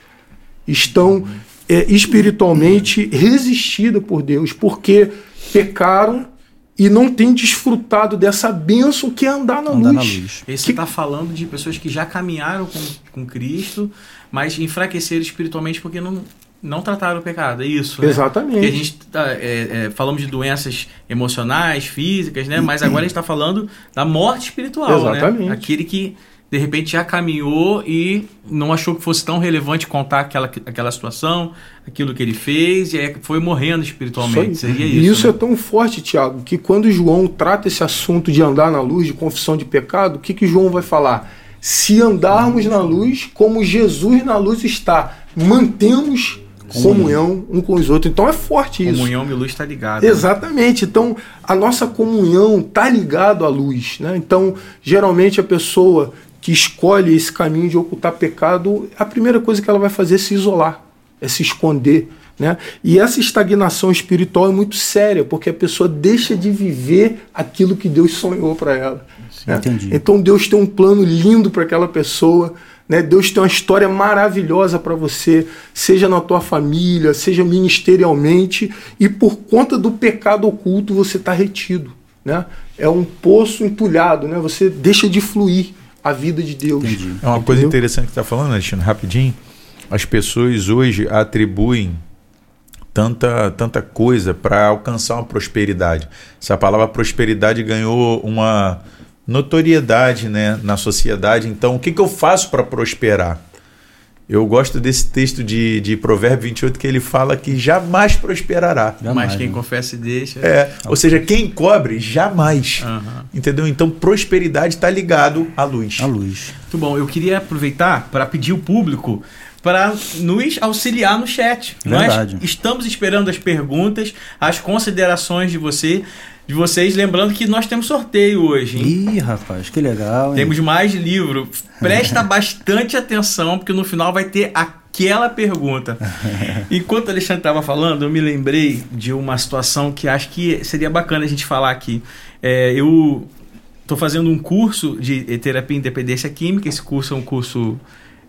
Estão é, espiritualmente resistida por Deus, porque pecaram e não têm desfrutado dessa bênção que é andar na andar luz. Na luz. Esse está falando de pessoas que já caminharam com, com Cristo, mas enfraqueceram espiritualmente porque não, não trataram o pecado, é isso. Né? Exatamente. Porque a gente tá, é, é, falamos de doenças emocionais, físicas, né? Mas agora a gente está falando da morte espiritual, né? Exatamente. né? Aquele que de repente já caminhou e não achou que fosse tão relevante contar aquela, aquela situação, aquilo que ele fez, e aí foi morrendo espiritualmente. Isso Seria isso. E isso né? é tão forte, Tiago, que quando João trata esse assunto de andar na luz, de confissão de pecado, o que, que João vai falar? Se andarmos na luz, como Jesus na luz está, mantemos comunhão um com os outros. Então é forte isso. Comunhão e luz está ligado. Né? Exatamente. Então a nossa comunhão está ligado à luz. Né? Então geralmente a pessoa que escolhe esse caminho de ocultar pecado, a primeira coisa que ela vai fazer é se isolar, é se esconder. Né? E essa estagnação espiritual é muito séria, porque a pessoa deixa de viver aquilo que Deus sonhou para ela. Né? Então Deus tem um plano lindo para aquela pessoa. Né? Deus tem uma história maravilhosa para você, seja na tua família, seja ministerialmente, e por conta do pecado oculto você está retido. Né? É um poço entulhado, né? você deixa de fluir a vida de Deus. Entendi. É uma coisa interessante que você está falando, Alexandre, rapidinho. As pessoas hoje atribuem tanta, tanta coisa para alcançar uma prosperidade. Essa palavra prosperidade ganhou uma notoriedade né, na sociedade. Então, o que, que eu faço para prosperar? Eu gosto desse texto de, de Provérbio 28 que ele fala que jamais prosperará. Jamais, Mas quem né? confessa e deixa. É, ou seja, quem cobre, jamais. Uhum. Entendeu? Então, prosperidade está ligado à luz. À luz. Muito bom. Eu queria aproveitar para pedir o público para nos auxiliar no chat. Verdade. Nós estamos esperando as perguntas, as considerações de você de vocês. Lembrando que nós temos sorteio hoje. Hein? Ih, rapaz, que legal. Hein? Temos mais livro. Presta bastante atenção, porque no final vai ter aquela pergunta. Enquanto o Alexandre estava falando, eu me lembrei de uma situação que acho que seria bacana a gente falar aqui. É, eu estou fazendo um curso de terapia e independência química. Esse curso é um curso,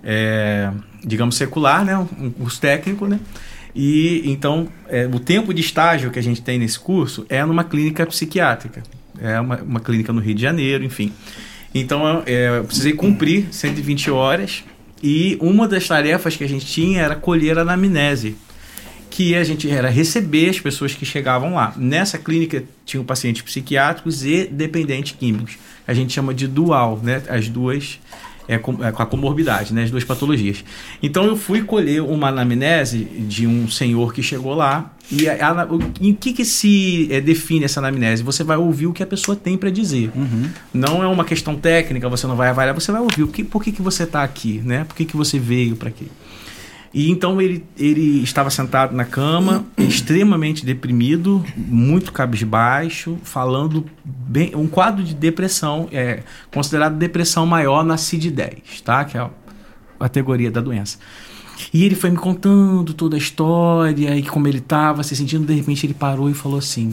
é, digamos, secular, né? um curso técnico, né? E então, é, o tempo de estágio que a gente tem nesse curso é numa clínica psiquiátrica. É uma, uma clínica no Rio de Janeiro, enfim. Então, é, eu precisei cumprir 120 horas e uma das tarefas que a gente tinha era colher a anamnese, que a gente era receber as pessoas que chegavam lá. Nessa clínica tinham pacientes psiquiátricos e dependentes químicos. A gente chama de dual, né? As duas é, com, é, com a comorbidade, né, as duas patologias. Então eu fui colher uma anamnese de um senhor que chegou lá e a, a, o, em que, que se é, define essa anamnese? Você vai ouvir o que a pessoa tem para dizer. Uhum. Não é uma questão técnica, você não vai avaliar, você vai ouvir o que, por que, que você está aqui, né? Por que, que você veio para aqui? E então ele, ele estava sentado na cama, extremamente deprimido, muito cabisbaixo, falando bem, um quadro de depressão, é considerado depressão maior na CID-10, tá? Que é a categoria da doença. E ele foi me contando toda a história e como ele estava se sentindo, de repente ele parou e falou assim: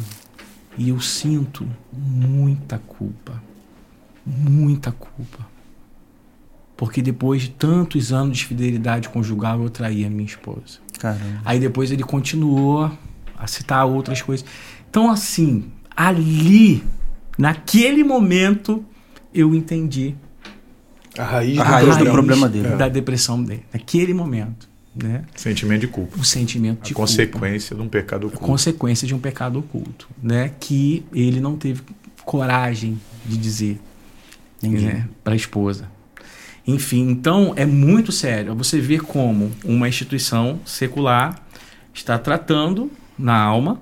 "E eu sinto muita culpa. Muita culpa porque depois de tantos anos de fidelidade conjugal, eu traí a minha esposa. Caramba. Aí depois ele continuou a citar outras coisas. Então, assim, ali, naquele momento, eu entendi a raiz, a do, raiz do, problema dele. Da depressão dele. Naquele momento. Né? Sentimento de culpa. O sentimento de a consequência de um pecado oculto. A consequência de um pecado oculto. Né? Que ele não teve coragem de dizer né? para a esposa. Enfim, então é muito sério. Você vê como uma instituição secular está tratando na alma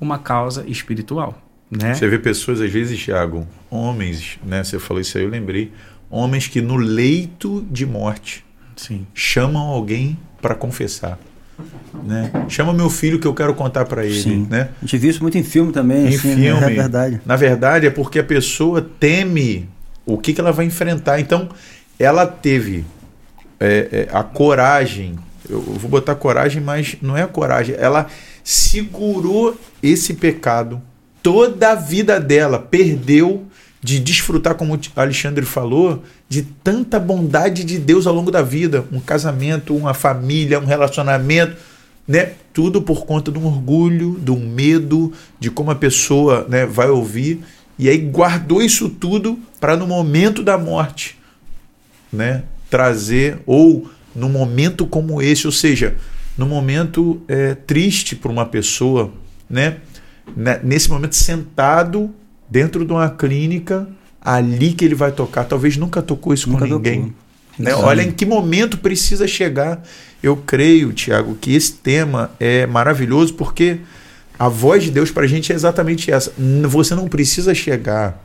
uma causa espiritual. Né? Você vê pessoas, às vezes, Thiago, homens, né? Você falou isso aí, eu lembrei. Homens que no leito de morte Sim. chamam alguém para confessar. Né? Chama meu filho que eu quero contar para ele. Sim. Né? A gente viu isso muito em filme também. Em assim, filme. É verdade. Na verdade, é porque a pessoa teme o que, que ela vai enfrentar. Então, ela teve é, é, a coragem, eu vou botar coragem, mas não é a coragem, ela segurou esse pecado toda a vida dela, perdeu de desfrutar, como o Alexandre falou, de tanta bondade de Deus ao longo da vida, um casamento, uma família, um relacionamento, né? Tudo por conta de um orgulho, de um medo, de como a pessoa né, vai ouvir. E aí guardou isso tudo para no momento da morte né, trazer, ou num momento como esse, ou seja, num momento é, triste para uma pessoa, né, né, nesse momento sentado dentro de uma clínica, ali que ele vai tocar. Talvez nunca tocou isso nunca com ninguém. Né? Olha em que momento precisa chegar. Eu creio, Tiago, que esse tema é maravilhoso porque a voz de Deus para a gente é exatamente essa. Você não precisa chegar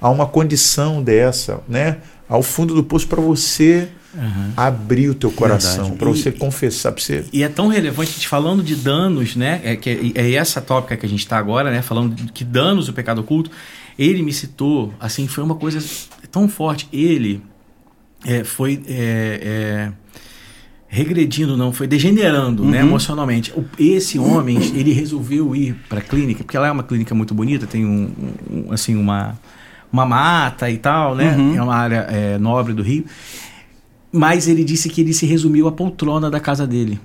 a uma condição dessa, né? Ao fundo do poço para você uhum. abrir o teu coração, para você confessar, para você. E é tão relevante, gente, falando de danos, né? É, que é, é essa tópica que a gente está agora, né? Falando de que danos o pecado oculto. Ele me citou, assim, foi uma coisa tão forte. Ele é, foi é, é, regredindo, não, foi degenerando né, Uhum. emocionalmente. O- esse homem, ele resolveu ir para a clínica, porque ela é uma clínica muito bonita, tem um, um- assim, uma, uma mata e tal, né? Uhum. É uma área é, nobre do Rio. Mas ele disse que ele se resumiu à poltrona da casa dele.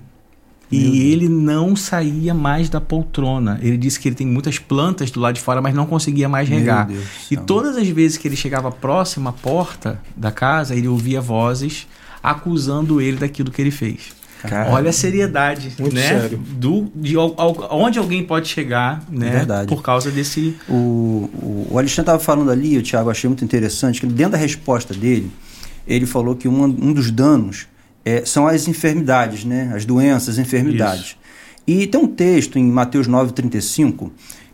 E ele não saía mais da poltrona. Ele disse que ele tem muitas plantas do lado de fora, mas não conseguia mais Meu regar. Deus E céu. todas as vezes que ele chegava próximo à porta da casa, ele ouvia vozes acusando ele daquilo que ele fez. Cara, Olha a seriedade, Muito né? sério. Do, de al- onde alguém pode chegar, né? Verdade. Por causa desse. O, o, o Alexandre estava falando ali, o Thiago achei muito interessante, que dentro da resposta dele, ele falou que um, um dos danos é, são as enfermidades, né? as doenças, as enfermidades. E tem um texto em Mateus 9,35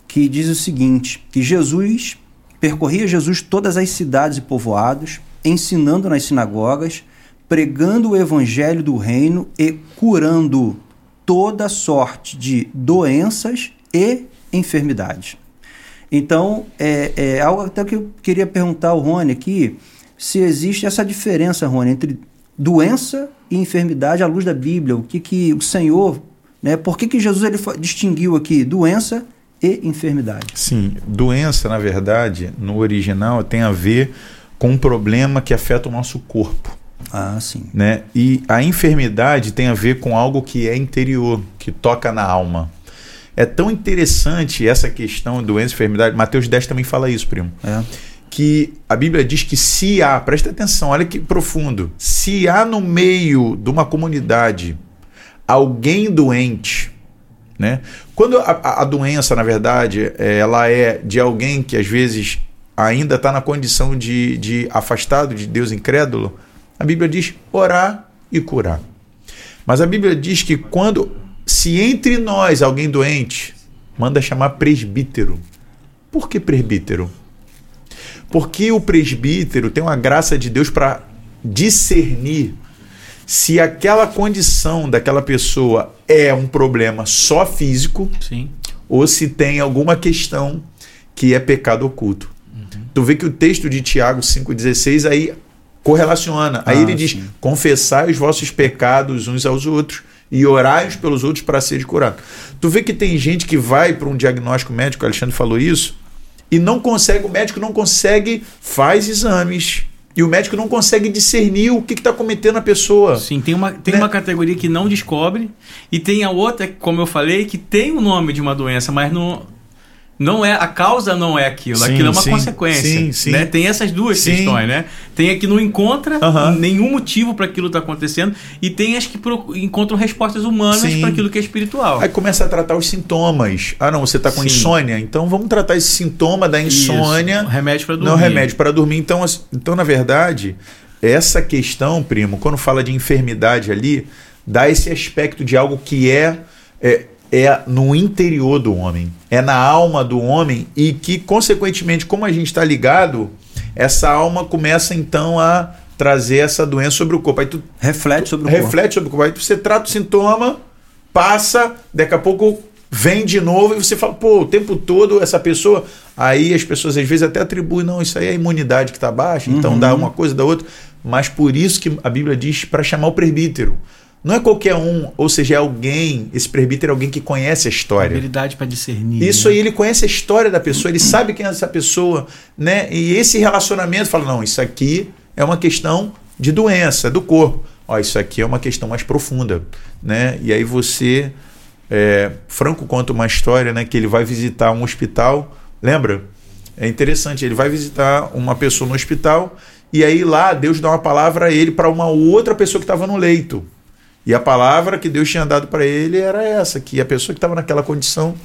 que diz o seguinte: que Jesus percorria Jesus todas as cidades e povoados, ensinando nas sinagogas, pregando o evangelho do reino e curando toda sorte de doenças e enfermidades. Então, é, é algo até que eu queria perguntar ao Rony aqui, se existe essa diferença, Rony, entre doença e enfermidade à luz da Bíblia. O que, que o Senhor, né? Por que, que Jesus ele distinguiu aqui doença e enfermidade? Sim, doença, na verdade, no original tem a ver com um problema que afeta o nosso corpo. Ah, sim. né? E a enfermidade tem a ver com algo que é interior, que toca na alma. É tão interessante essa questão doença e enfermidade. Mateus 10 também fala isso, primo. É. Que a Bíblia diz que se há, presta atenção, olha que profundo. Se há no meio de uma comunidade alguém doente, né? Quando a, a- doença, na verdade, é, ela é de alguém que às vezes ainda está na condição de, de afastado de Deus incrédulo, a Bíblia diz orar e curar. Mas a Bíblia diz que quando, se entre nós alguém doente, manda chamar presbítero. Por que presbítero? Porque o presbítero tem uma graça de Deus para discernir se aquela condição daquela pessoa é um problema só físico Sim. ou se tem alguma questão que é pecado oculto. Uhum. Tu vê que o texto de Tiago 5,16 aí correlaciona. Aí Ah, ele diz: sim. confessai os vossos pecados uns aos outros e orai uns pelos outros para ser curado. Tu vê que tem gente que vai para um diagnóstico médico, o Alexandre falou isso, e não consegue, o médico não consegue, faz exames. E o médico não consegue discernir o que está cometendo a pessoa. Sim, tem uma, tem Né? uma categoria que não descobre e tem a outra, como eu falei, que tem o nome de uma doença, mas não, não é a causa não é aquilo, Sim, aquilo é uma sim, consequência. sim, sim. Né? Tem essas duas questões, né? Tem a que não encontra Aham. nenhum motivo para aquilo estar acontecendo e tem as que encontram respostas humanas para aquilo que é espiritual. Aí começa a tratar os sintomas. Ah, não, você está com insônia, então vamos tratar esse sintoma da insônia. Isso, remédio para dormir. Não remédio para dormir. Então, então, na verdade, essa questão, primo, quando fala de enfermidade ali, dá esse aspecto de algo que é, é, é no interior do homem, é na alma do homem e que, consequentemente, como a gente está ligado, essa alma começa então a trazer essa doença sobre o corpo. Aí tu Reflete sobre o corpo. reflete sobre o corpo. Aí você trata o sintoma, passa, daqui a pouco vem de novo e você fala, pô, o tempo todo essa pessoa. Aí as pessoas às vezes até atribuem, não, isso aí é a imunidade que está baixa, então Uhum. dá uma coisa da outra. Mas por isso que a Bíblia diz para chamar o presbítero. Não é qualquer um, ou seja, é alguém, esse presbítero é alguém que conhece a história. Habilidade para discernir. Isso né? aí, ele conhece a história da pessoa, ele sabe quem é essa pessoa, né? E esse relacionamento fala: não, isso aqui é uma questão de doença do corpo. Ó, isso aqui é uma questão mais profunda, né? E aí você, é, Franco conta uma história, né? Que ele vai visitar um hospital, lembra? É interessante, ele vai visitar uma pessoa no hospital e aí lá Deus dá uma palavra a ele para uma outra pessoa que estava no leito. E a palavra que Deus tinha dado para ele era essa, que a pessoa que estava naquela condição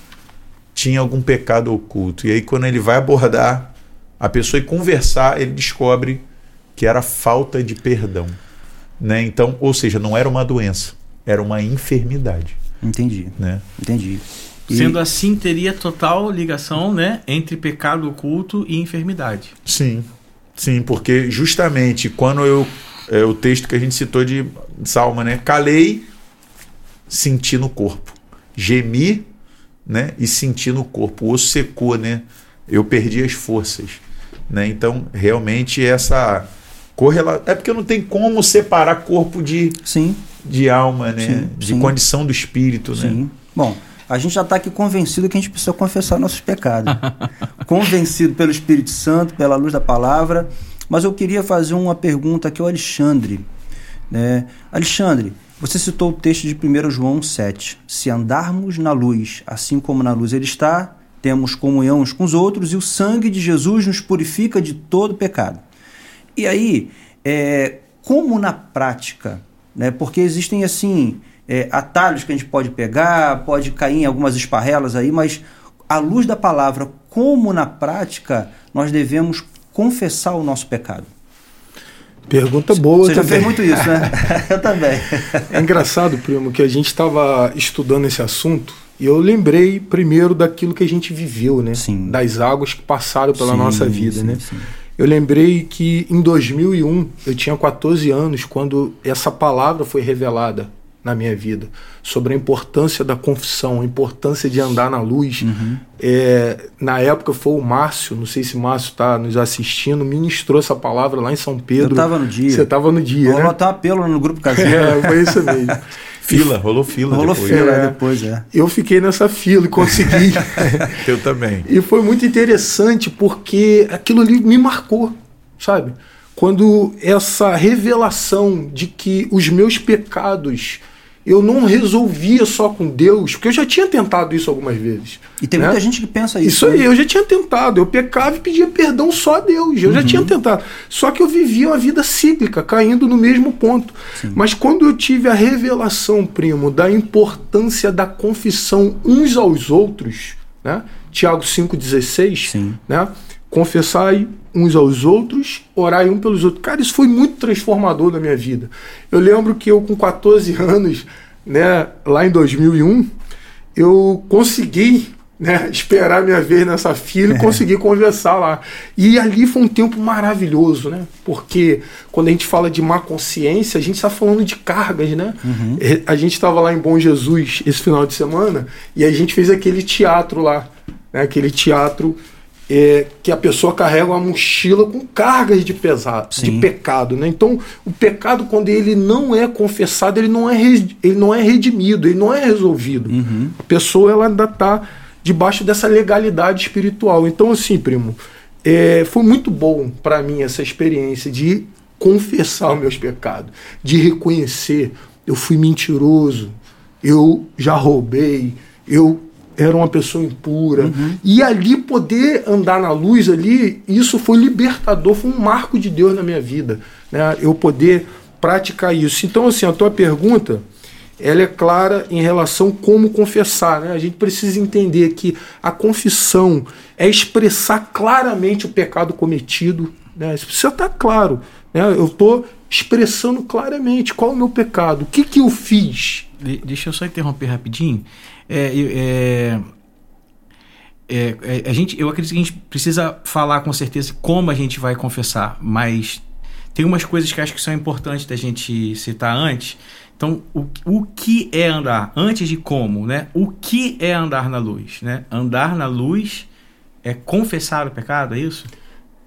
tinha algum pecado oculto. E aí, quando ele vai abordar a pessoa e conversar, ele descobre que era falta de perdão. Né? Então, ou seja, não era uma doença, era uma enfermidade. Entendi, Né? entendi. E- Sendo assim, teria total ligação né, entre pecado oculto e enfermidade. Sim, sim, porque justamente quando eu. É o texto que a gente citou de Salma, né? Calei, senti no corpo. Gemi, né? E senti no corpo. O osso secou, né? Eu perdi as forças. Né? Então, realmente, essa Correla... É porque não tem como separar corpo de, Sim, de alma, né? Sim, de sim. condição do espírito, né? sim. Bom, a gente já está aqui convencido que a gente precisa confessar nossos pecados. convencido pelo Espírito Santo, pela luz da palavra. Mas eu queria fazer uma pergunta aqui ao Alexandre. né? Alexandre, você citou o texto de 1 João 7. Se andarmos na luz, assim como na luz ele está, temos comunhão uns com os outros e o sangue de Jesus nos purifica de todo pecado. E aí, é, como na prática, né? Porque existem assim é, atalhos que a gente pode pegar, pode cair em algumas esparrelas aí, mas à luz da palavra, como na prática nós devemos confessar o nosso pecado? Pergunta boa Você já também. fez muito isso, né? Eu também. É engraçado, primo, que a gente estava estudando esse assunto e eu lembrei primeiro daquilo que a gente viveu, né? Sim. Das águas que passaram pela Sim, nossa vida, sim, né? sim. Eu lembrei que em 2001 eu tinha 14 anos quando essa palavra foi revelada na minha vida sobre a importância da confissão, a importância de andar na luz. Uhum. É, na época foi o Márcio, não sei se o Márcio está nos assistindo, ministrou essa palavra lá em São Pedro. Eu tava no dia. Você estava no dia, Rolou né? até um apelo no grupo caseiro. É, foi isso mesmo. Fila, rolou fila Rolou depois. fila É. depois, é. Eu fiquei nessa fila e consegui. Eu também. E foi muito interessante porque aquilo ali me marcou, sabe? Quando essa revelação de que os meus pecados eu não resolvia só com Deus, porque eu já tinha tentado isso algumas vezes. E tem né? muita gente que pensa isso. Isso aí, né? eu já tinha tentado. Eu pecava e pedia perdão só a Deus. Eu já tinha tentado. Só que eu vivia uma vida cíclica, caindo no mesmo ponto. Mas quando eu tive a revelação, primo, da importância da confissão uns aos outros, né? Tiago 5,16, Sim. né? Confessai uns aos outros, orai um pelos outros. Cara, isso foi muito transformador na minha vida. Eu lembro que eu, com 14 anos, né, lá em 2001, eu consegui né, esperar minha vez nessa fila e consegui conversar lá. E ali foi um tempo maravilhoso, né? Porque quando a gente fala de má consciência, a gente está falando de cargas, né? Eh, A gente estava lá em Bom Jesus esse final de semana e a gente fez aquele teatro lá, né? aquele teatro é, que a pessoa carrega uma mochila com cargas de pesado, de Sim. pecado, né? Então, o pecado quando ele não é confessado, ele não é ele não é redimido, ele não é resolvido. A pessoa ela ainda está debaixo dessa legalidade espiritual. Então, assim, primo, é, foi muito bom para mim essa experiência de confessar os meus pecados, de reconhecer, eu fui mentiroso, eu já roubei, eu era uma pessoa impura. E ali poder andar na luz ali, isso foi libertador, foi um marco de Deus na minha vida, né? Eu poder praticar isso. Então, assim, a tua pergunta, ela é clara em relação como confessar, né? A gente precisa entender que a confissão é expressar claramente o pecado cometido, né? Isso precisa estar claro, né? Eu estou expressando claramente qual é o meu pecado, o que que eu fiz, De- deixa eu só interromper rapidinho. É, eu- é, é, é, a gente, eu acredito que a gente precisa falar com certeza como a gente vai confessar, mas tem umas coisas que acho que são importantes da gente citar antes. Então, o, o que é andar? Antes de como, né? O que é andar na luz? Né? Andar na luz é confessar o pecado, é isso?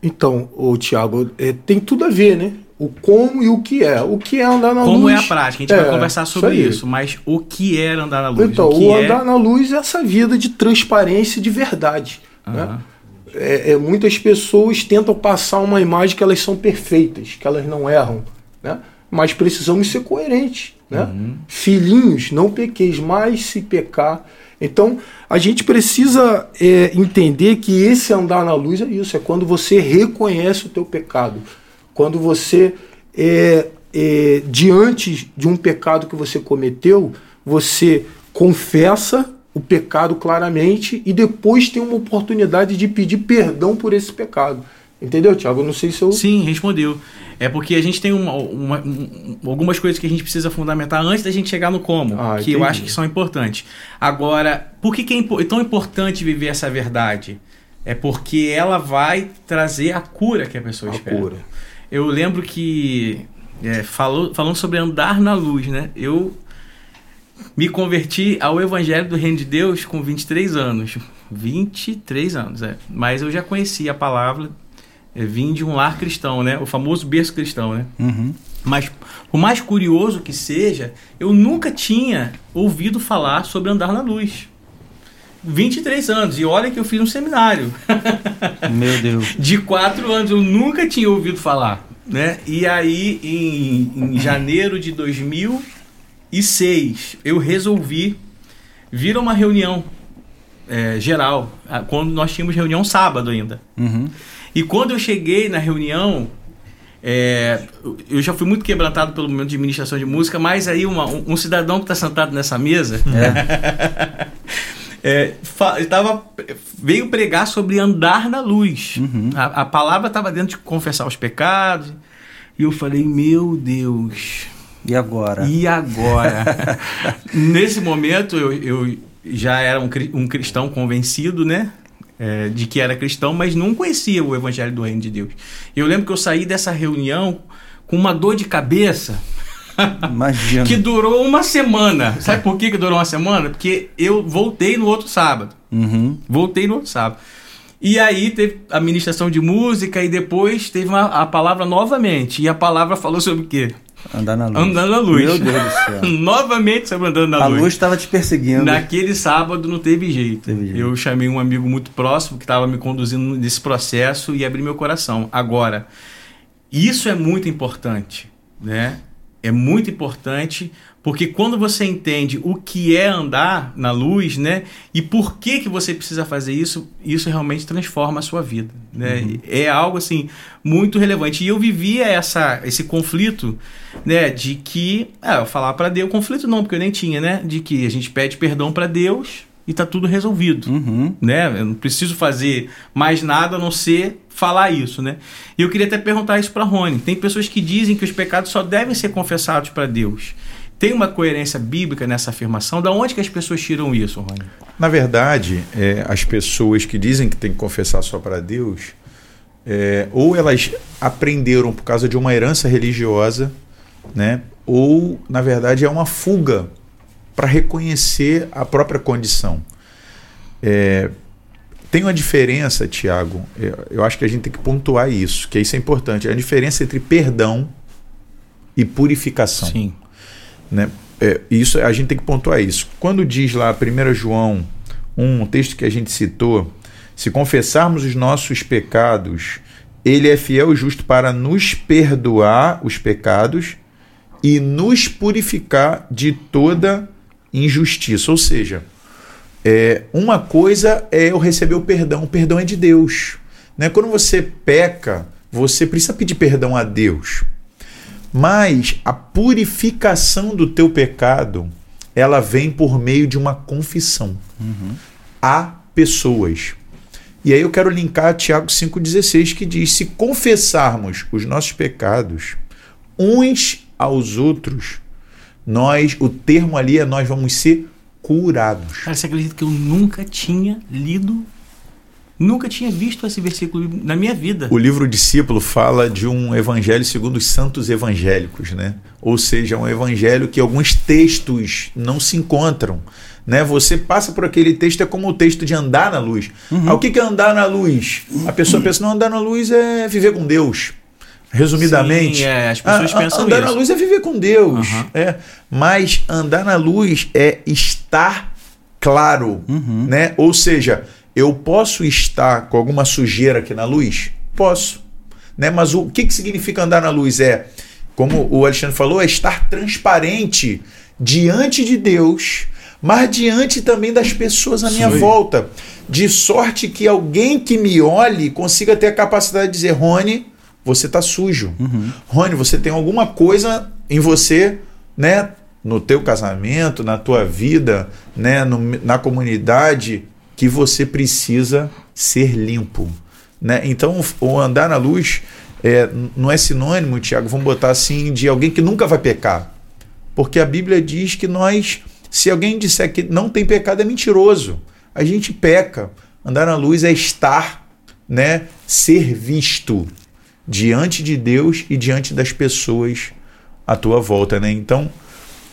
Então, o Tiago, é, tem tudo a ver, né? O como e o que é. O que é andar na Como luz. é a prática? A gente É, vai conversar sobre aí. isso, mas o que é andar na luz? Então, o o é... andar na luz é essa vida de transparência e de verdade. né? Aham. É, é, muitas pessoas tentam passar uma imagem que elas são perfeitas, que elas não erram, né? Mas precisamos ser coerentes, né? Filhinhos, não pequeis, mas se pecar. Então, a gente precisa é, entender que esse andar na luz é isso, é quando você reconhece o teu pecado, quando você é, é, diante de um pecado que você cometeu, você confessa o pecado claramente e depois tem uma oportunidade de pedir perdão por esse pecado. Entendeu, Tiago? Eu não sei se eu. Sim, respondeu. É porque a gente tem uma, uma- um- algumas coisas que a gente precisa fundamentar antes da gente chegar no como, Ah, que eu entendi. acho que são importantes. Agora, por que, que é impo- é tão importante viver essa verdade? É porque ela vai trazer a cura que a pessoa A espera. cura. Eu lembro que, é, falou, falando sobre andar na luz, né? Eu me converti ao Evangelho do Reino de Deus com 23 anos. 23 anos, é. Mas eu já conhecia a palavra é, vim de um lar cristão, né? O famoso berço cristão, né? Uhum. Mas, por mais curioso que seja, eu nunca tinha ouvido falar sobre andar na luz. 23 anos, e olha que eu fiz um seminário. Meu Deus. de quatro anos, eu nunca tinha ouvido falar. Né? E aí, em, em janeiro de 2006, eu resolvi vir a uma reunião é, geral, quando nós tínhamos reunião sábado ainda. Uhum. E quando eu cheguei na reunião, é, eu já fui muito quebrantado pelo momento de administração de música, mas aí uma- um, um cidadão que está sentado nessa mesa é, ele tava, veio pregar sobre andar na luz. A, a palavra estava dentro de confessar os pecados. E eu falei, meu Deus, E agora? e agora? Nesse momento eu, eu já era um, um cristão convencido, né? É, de que era cristão, mas não conhecia o evangelho do reino de Deus. Eu lembro que eu saí dessa reunião com uma dor de cabeça Imagina. que durou uma semana. Sabe por que, que durou uma semana? Porque eu voltei no outro sábado. Uhum. Voltei no outro sábado. E aí teve a ministração de música e depois teve uma- a palavra novamente. E a palavra falou sobre o quê? Andar na luz. Andando na luz. Meu Deus do céu. Novamente sobre andando na A luz. luz estava te perseguindo. Naquele sábado não teve jeito. Teve jeito. Eu chamei um amigo muito próximo que estava me conduzindo nesse processo e abri meu coração. Agora, isso é muito importante, né? É muito importante porque quando você entende o que é andar na luz, né? E por que que você precisa fazer isso, isso realmente transforma a sua vida, né? É algo assim muito relevante. E eu vivia essa esse conflito, né, de que, ah, eu falar para Deus, conflito não, porque eu nem tinha, né, de que a gente pede perdão para Deus e tá tudo resolvido Uhum. né? Eu não preciso fazer mais nada a não ser falar isso, né? E eu queria até perguntar isso para Rony. Tem pessoas que dizem que os pecados só devem ser confessados para Deus. Tem uma coerência bíblica nessa afirmação? Da onde que as pessoas tiram isso, Rony? Na verdade, é, as pessoas que dizem que tem que confessar só para Deus, é, ou elas aprenderam por causa de uma herança religiosa, né? ou, na verdade, é uma fuga para reconhecer a própria condição. É, tem uma diferença, Tiago, eu, eu acho que a gente tem que pontuar isso, que isso é importante, a diferença entre perdão e purificação Sim. né? É, isso a gente tem que pontuar isso. Quando diz lá 1 João, um texto que a gente citou, se confessarmos os nossos pecados, ele é fiel e justo para nos perdoar os pecados e nos purificar de toda injustiça. Ou seja, é, uma coisa é eu receber o perdão, o perdão é de Deus. Né? Quando você peca, você precisa pedir perdão a Deus. Mas a purificação do teu pecado, ela vem por meio de uma confissão a pessoas. E aí eu quero linkar Tiago 5,16 que diz: se confessarmos os nossos pecados uns aos outros, nós, o termo ali é nós vamos ser curados. Cara, você acredita que eu nunca tinha lido, nunca tinha visto esse versículo na minha vida? O livro Discípulo fala de um evangelho segundo os santos evangélicos, né? Ou seja, um evangelho que alguns textos não se encontram. Né? Você passa por aquele texto, é como o texto de andar na luz. Ah, o que que é andar na luz? A pessoa pensa, não, andar na luz é viver com Deus. Resumidamente. Sim, é, as pessoas ah, pensam andar isso. na luz é viver com Deus. Aham. É. Mas andar na luz é estar claro. Né? Ou seja, eu posso estar com alguma sujeira aqui na luz? Posso. Né? Mas o que, que significa andar na luz? É, como o Alexandre falou, é estar transparente diante de Deus, mas diante também das pessoas à minha Sim. volta. De sorte que alguém que me olhe consiga ter a capacidade de dizer, Rony, você está sujo. Rony, você tem alguma coisa em você, né? No teu casamento, na tua vida, né? No- na comunidade, que você precisa ser limpo. Né? Então, o- andar na luz é, não é sinônimo, Tiago, vamos botar assim, de alguém que nunca vai pecar. Porque a Bíblia diz que nós, se alguém disser que não tem pecado, é mentiroso. A gente peca. Andar na luz é estar, né, ser visto diante de Deus e diante das pessoas à tua volta, né? Então,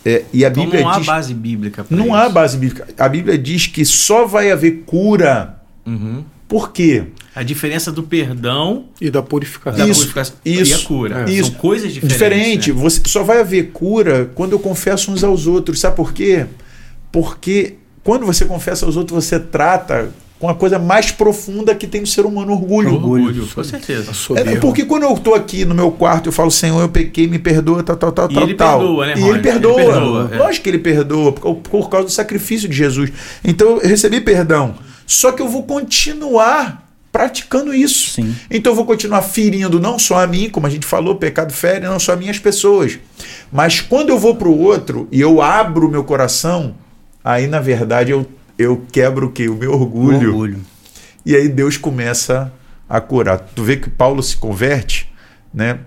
é, e a Então Bíblia não há diz base bíblica não isso. há base bíblica. A Bíblia diz que só vai haver cura Uhum. Por quê? A diferença do perdão E da purificação. da Isso, purificação isso, e a cura. é. São coisas diferentes. Diferente. né? Você só vai haver cura quando eu confesso uns aos outros. Sabe por quê? Porque quando você confessa aos outros, você trata com a coisa mais profunda que tem no ser humano, orgulho. Orgulho, com certeza. É porque quando eu tô aqui no meu quarto, eu falo, Senhor, eu pequei, me perdoa, tal, tal, tal, E tal, ele tal. perdoa, né, E ele perdoa. Ele perdoa, é. Lógico que ele perdoa, por, por causa do sacrifício de Jesus. Então eu recebi perdão. Só que eu vou continuar praticando isso. Sim. Então eu vou continuar ferindo não só a mim, como a gente falou, pecado fere não só a mim, as pessoas. Mas quando eu vou para o outro e eu abro o meu coração, aí na verdade eu, eu quebro o quê? O meu orgulho. Orgulho. E aí Deus começa a curar. Tu vê que Paulo se converte, né?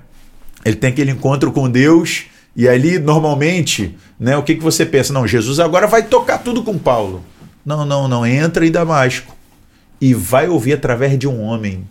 Ele tem aquele encontro com Deus e ali normalmente, né? O que que você pensa? Não, Jesus agora vai tocar tudo com Paulo. Não, não, não. Entra em Damasco e vai ouvir através de um homem,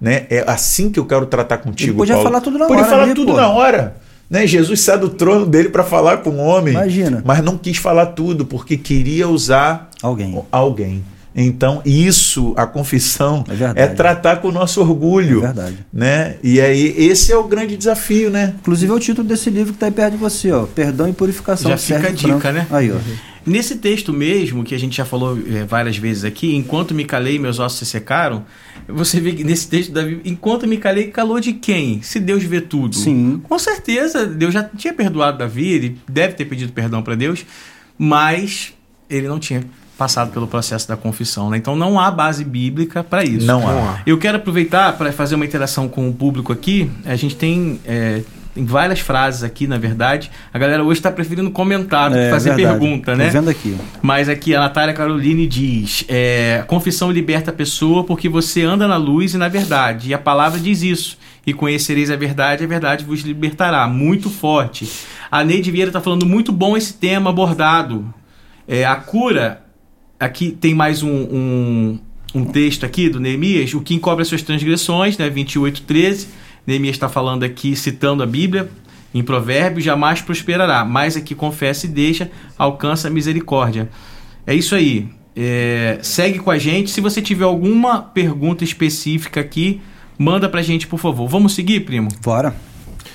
né? É assim que eu quero tratar contigo, Ele podia Paulo. falar tudo na Podia hora falar ali, tudo pô. na hora. Né? Jesus sai do trono dele para falar com o homem, Imagina. mas não quis falar tudo porque queria usar Alguém. alguém. Então, isso, a confissão, É verdade. tratar com o nosso orgulho. É verdade. Né? E aí, esse é o grande desafio, né? Inclusive é o título desse livro que está aí perto de você, ó. Perdão e purificação. Já fica a dica, Franco. né? Aí, ó. Nesse texto mesmo, que a gente já falou eh, várias vezes aqui, enquanto me calei, meus ossos se secaram, você vê que nesse texto da Bíblia, enquanto me calei, calou de quem? Se Deus vê tudo. Sim. Com certeza, Deus já tinha perdoado Davi, ele deve ter pedido perdão para Deus, mas ele não tinha passado pelo processo da confissão, né? Então não há base bíblica para isso. Não há. Eu quero aproveitar para fazer uma interação com o público aqui. A gente tem, é, tem várias frases aqui, na verdade. A galera hoje está preferindo comentar do que É, fazer verdade. pergunta, Tô né? vendo aqui. Mas aqui a Natália Caroline diz: é, confissão liberta a pessoa porque você anda na luz e na verdade. E a palavra diz isso. E conhecereis a verdade, a verdade vos libertará. Muito forte. A Neide Vieira está falando muito bom esse tema abordado. É, a cura. Aqui tem mais um, um, um texto aqui do Neemias, o que encobre as suas transgressões, né? 28, 13. Neemias está falando aqui, citando a Bíblia, em Provérbios, jamais prosperará, mas aqui confessa e deixa, alcança a misericórdia. É isso aí. É, segue com a gente. Se você tiver alguma pergunta específica aqui, manda pra gente, por favor. Vamos seguir, primo? Bora.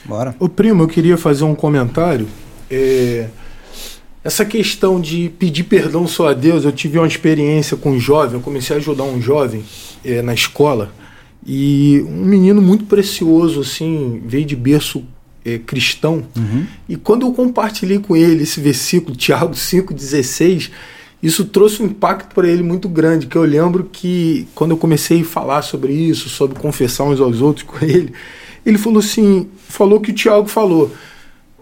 Bora. Ô primo, eu queria fazer um comentário. É, essa questão de pedir perdão só a Deus, eu tive uma experiência com um jovem, eu comecei a ajudar um jovem é, na escola, e um menino muito precioso, assim, veio de berço é, cristão, e quando eu compartilhei com ele esse versículo, Tiago 5,16, isso trouxe um impacto para ele muito grande, que eu lembro que quando eu comecei a falar sobre isso, sobre confessar uns aos outros com ele, ele falou assim, falou o que o Tiago falou.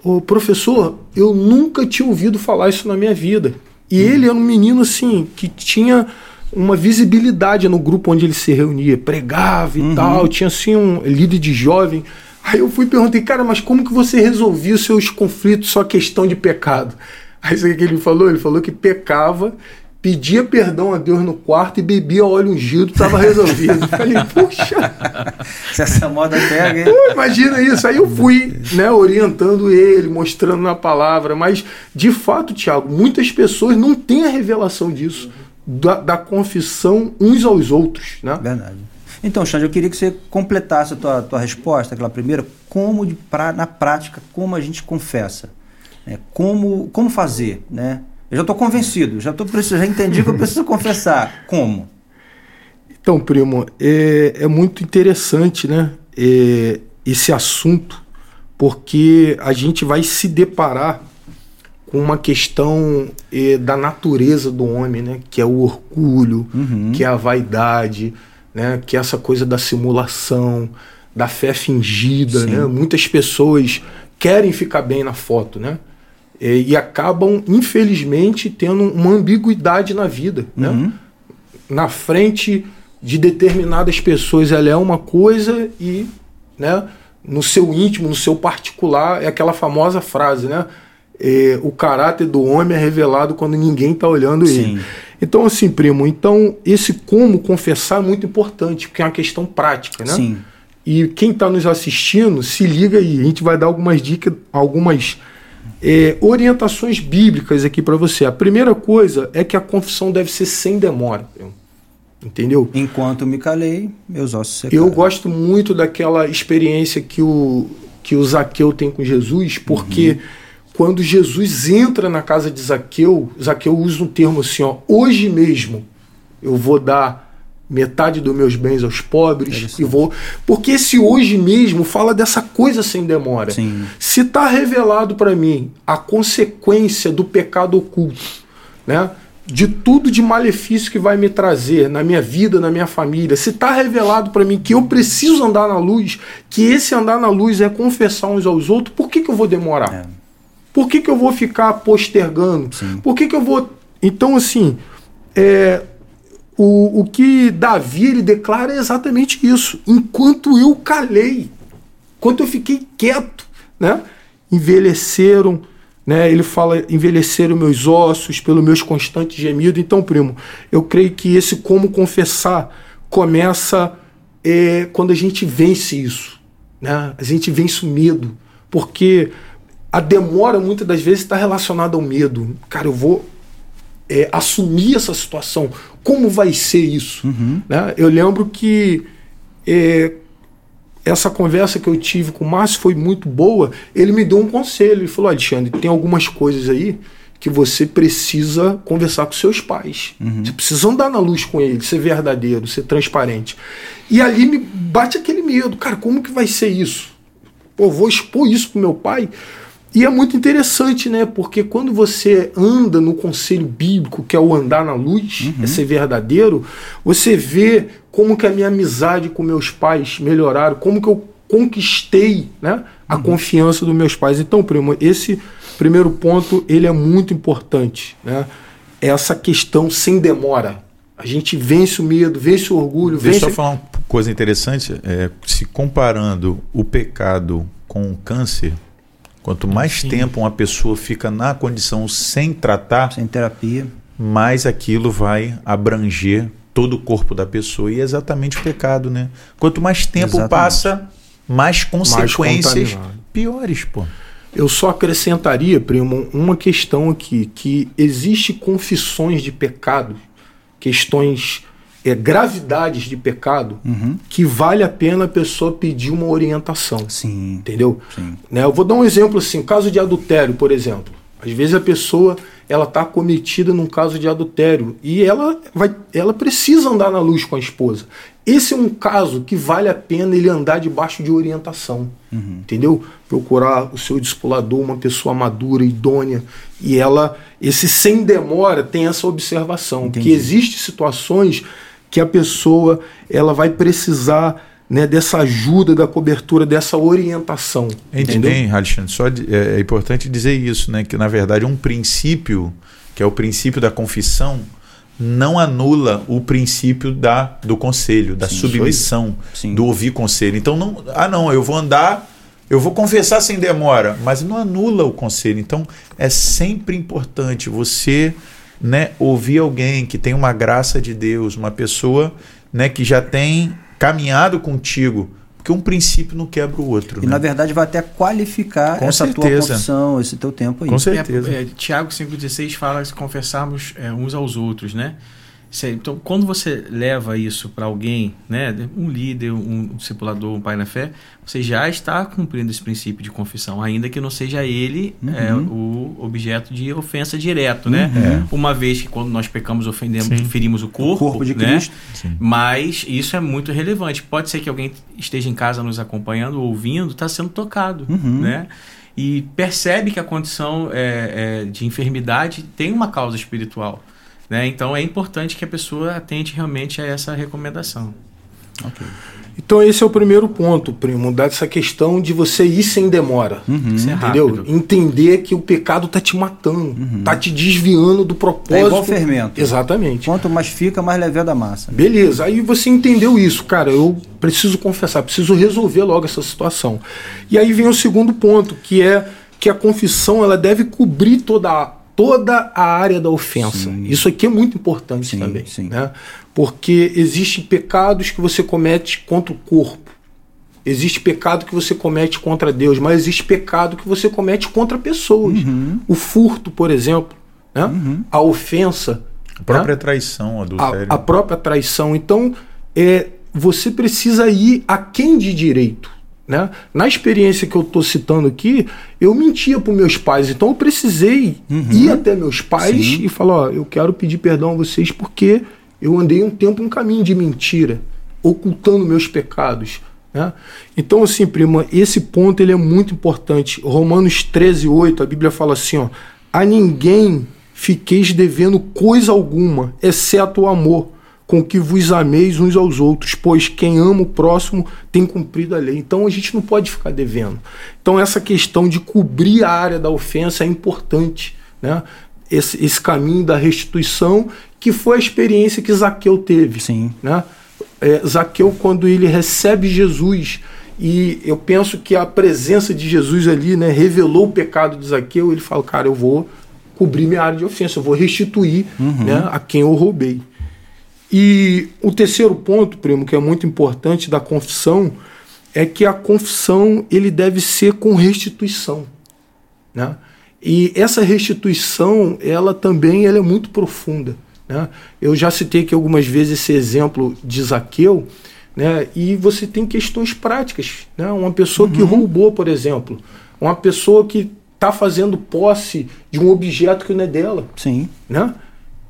Ô, professor, eu nunca tinha ouvido falar isso na minha vida. E ele era um menino assim que tinha uma visibilidade no grupo onde ele se reunia, pregava e tal, tinha assim um líder de jovem. Aí eu fui e perguntei, cara, mas como que você resolvia os seus conflitos só questão de pecado? Aí sabe o que ele falou? Ele falou que pecava, pedia perdão a Deus no quarto e bebia óleo ungido, estava resolvido. Falei, puxa, Se essa moda pega, hein? Pô, imagina isso. Aí eu fui, né, orientando ele, mostrando na palavra. Mas, de fato, Tiago, muitas pessoas não têm a revelação disso, da, da confissão uns aos outros, né? Verdade. Então, Xande, eu queria que você completasse a tua, tua resposta, aquela primeira, como de pra, na prática, como a gente confessa. né? Como, como fazer, né? Eu já estou convencido, já, tô, já entendi que eu preciso confessar. Como? Então, primo, é, é muito interessante, né? é, esse assunto, porque a gente vai se deparar com uma questão é, da natureza do homem, né? Que é o orgulho, que é a vaidade, né? Que é essa coisa da simulação, da fé fingida, Sim. né? Muitas pessoas querem ficar bem na foto, né? É, e acabam, infelizmente, tendo uma ambiguidade na vida, né? Uhum. na frente de determinadas pessoas ela é uma coisa e né, no seu íntimo, no seu particular, é aquela famosa frase, né? É, o caráter do homem é revelado quando ninguém está olhando Sim. ele. Então, assim, primo, então esse como confessar é muito importante, porque é uma questão prática, né? Sim. E quem está nos assistindo, se liga aí. A gente vai dar algumas dicas, algumas é, orientações bíblicas aqui para você. A primeira coisa é que a confissão deve ser sem demora. Entendeu? Enquanto me calei, meus ossos secaram. Eu gosto muito daquela experiência que o, que o Zaqueu tem com Jesus, porque uhum. quando Jesus entra na casa de Zaqueu, Zaqueu usa um termo assim, ó, hoje mesmo eu vou dar metade dos meus bens aos pobres e vou. Porque esse hoje mesmo fala dessa coisa sem demora. Sim. se está revelado para mim a consequência do pecado oculto né? De tudo de malefício que vai me trazer na minha vida na minha família se está revelado para mim que eu preciso andar na luz que esse andar na luz é confessar uns aos outros por que, que eu vou demorar? É. por que, que eu vou ficar postergando? Sim. por que, que eu vou. Então assim é, o, o que Davi ele declara é exatamente isso. Enquanto eu calei, enquanto eu fiquei quieto, né? envelheceram, né? ele fala, envelheceram meus ossos pelo meus constantes gemidos. Então, primo, eu creio que esse como confessar começa é, quando a gente vence isso. Né? A gente vence o medo, porque a demora muitas das vezes está relacionada ao medo. Cara, eu vou é, assumir essa situação. Como vai ser isso? Uhum. Né? Eu lembro que é, essa conversa que eu tive com o Márcio foi muito boa. Ele me deu um conselho. Ele falou: Alexandre, tem algumas coisas aí que você precisa conversar com seus pais. Uhum. Você precisa andar na luz com eles, ser verdadeiro, ser transparente. E ali me bate aquele medo. Cara, como que vai ser isso? Pô, vou expor isso pro meu pai. E é muito interessante, né? Porque quando você anda no conselho bíblico, que é o andar na luz, uhum. é ser verdadeiro, você vê como que a minha amizade com meus pais melhoraram, como que eu conquistei né, a uhum. confiança dos meus pais. Então, primo, esse primeiro ponto ele é muito importante, né? Essa questão sem demora. A gente vence o medo, vence o orgulho. Deixa vence... eu falar uma coisa interessante. É, se comparando o pecado com o câncer, Quanto mais Sim. tempo uma pessoa fica na condição sem tratar, sem terapia, mais aquilo vai abranger todo o corpo da pessoa. E é exatamente o pecado, né? Quanto mais tempo exatamente. passa, mais consequências mais piores, pô. Eu só acrescentaria, primo, uma questão aqui, que existe confissões de pecado, questões é, gravidades de pecado uhum. que vale a pena a pessoa pedir uma orientação. Sim. Entendeu? Sim. Né? Eu vou dar um exemplo assim, caso de adultério, por exemplo. Às vezes a pessoa ela está cometida num caso de adultério e ela vai, ela precisa andar na luz com a esposa. Esse é um caso que vale a pena ele andar debaixo de orientação, uhum. entendeu? Procurar o seu discipulador, uma pessoa madura, idônea, e ela, esse sem demora, tem essa observação Entendi. que existe situações que a pessoa ela vai precisar né, dessa ajuda, da cobertura, dessa orientação. Entendeu? Bem, Alexandre, só é, é importante dizer isso, né, que na verdade um princípio, que é o princípio da confissão, não anula o princípio da, do conselho, da Sim, submissão, do ouvir conselho. Então, não, ah, não, eu vou andar, eu vou confessar sem demora, mas não anula o conselho. Então, é sempre importante você né, ouvir alguém que tem uma graça de Deus, uma pessoa né, que já tem caminhado contigo, porque um princípio não quebra o outro. E né? na verdade vai até qualificar Com essa certeza. tua confissão, esse teu tempo aí. Com certeza. É, é, Tiago 5,16 fala se confessarmos é, uns aos outros, né? Então, quando você leva isso para alguém, né, um líder, um discipulador, um pai na fé, você já está cumprindo esse princípio de confissão, ainda que não seja ele uhum. é, o objeto de ofensa direto, né? Uhum. Uma vez que quando nós pecamos, ofendemos, Sim. ferimos o corpo, o corpo de né? Cristo. Mas isso é muito relevante. Pode ser que alguém esteja em casa nos acompanhando, ouvindo, está sendo tocado, Uhum. né? E percebe que a condição é, é, de enfermidade tem uma causa espiritual. Né? Então é importante que a pessoa atente realmente a essa recomendação. Ok. Então esse é o primeiro ponto, primo, dessa questão de você ir sem demora. Uhum. É Entendeu? Entender que o pecado tá te matando, tá te desviando do propósito. É igual fermento. Exatamente. Quanto mais fica, mais leve é da massa. Beleza, aí você entendeu isso, cara. Eu preciso confessar, preciso resolver logo essa situação. E aí vem o segundo ponto, que é que a confissão ela deve cobrir toda a, toda a área da ofensa. Sim. Isso aqui é muito importante Sim, também. sim. Né? Porque existem pecados que você comete contra o corpo. Existe pecado que você comete contra Deus, mas existe pecado que você comete contra pessoas. Uhum. O furto, por exemplo, né? Uhum. a ofensa, A própria traição, adultério. A, a própria traição. Então, é, você precisa ir a quem de direito. Né? Na experiência que eu estou citando aqui, eu mentia para meus pais, então eu precisei Uhum. ir até meus pais Sim. e falar: ó, eu quero pedir perdão a vocês porque eu andei um tempo um caminho de mentira, ocultando meus pecados. Né? Então, assim, prima, esse ponto ele é muito importante. Romanos 13, 8, a Bíblia fala assim: ó, a ninguém fiqueis devendo coisa alguma, exceto o amor com que vos ameis uns aos outros, pois quem ama o próximo tem cumprido a lei. Então a gente não pode ficar devendo. Então essa questão de cobrir a área da ofensa é importante, né? Esse, esse caminho da restituição, que foi a experiência que Zaqueu teve. Sim. Né? É, Zaqueu, quando ele recebe Jesus, e eu penso que a presença de Jesus ali né, revelou o pecado de Zaqueu, ele fala, cara, eu vou cobrir minha área de ofensa, eu vou restituir né, a quem eu roubei. E o terceiro ponto, primo, que é muito importante da confissão, é que a confissão ele deve ser com restituição, né? E essa restituição, ela também ela é muito profunda, né? Eu já citei aqui algumas vezes esse exemplo de Zaqueu, né? E você tem questões práticas, né? Uma pessoa que roubou, por exemplo, uma pessoa que está fazendo posse de um objeto que não é dela, Sim. né?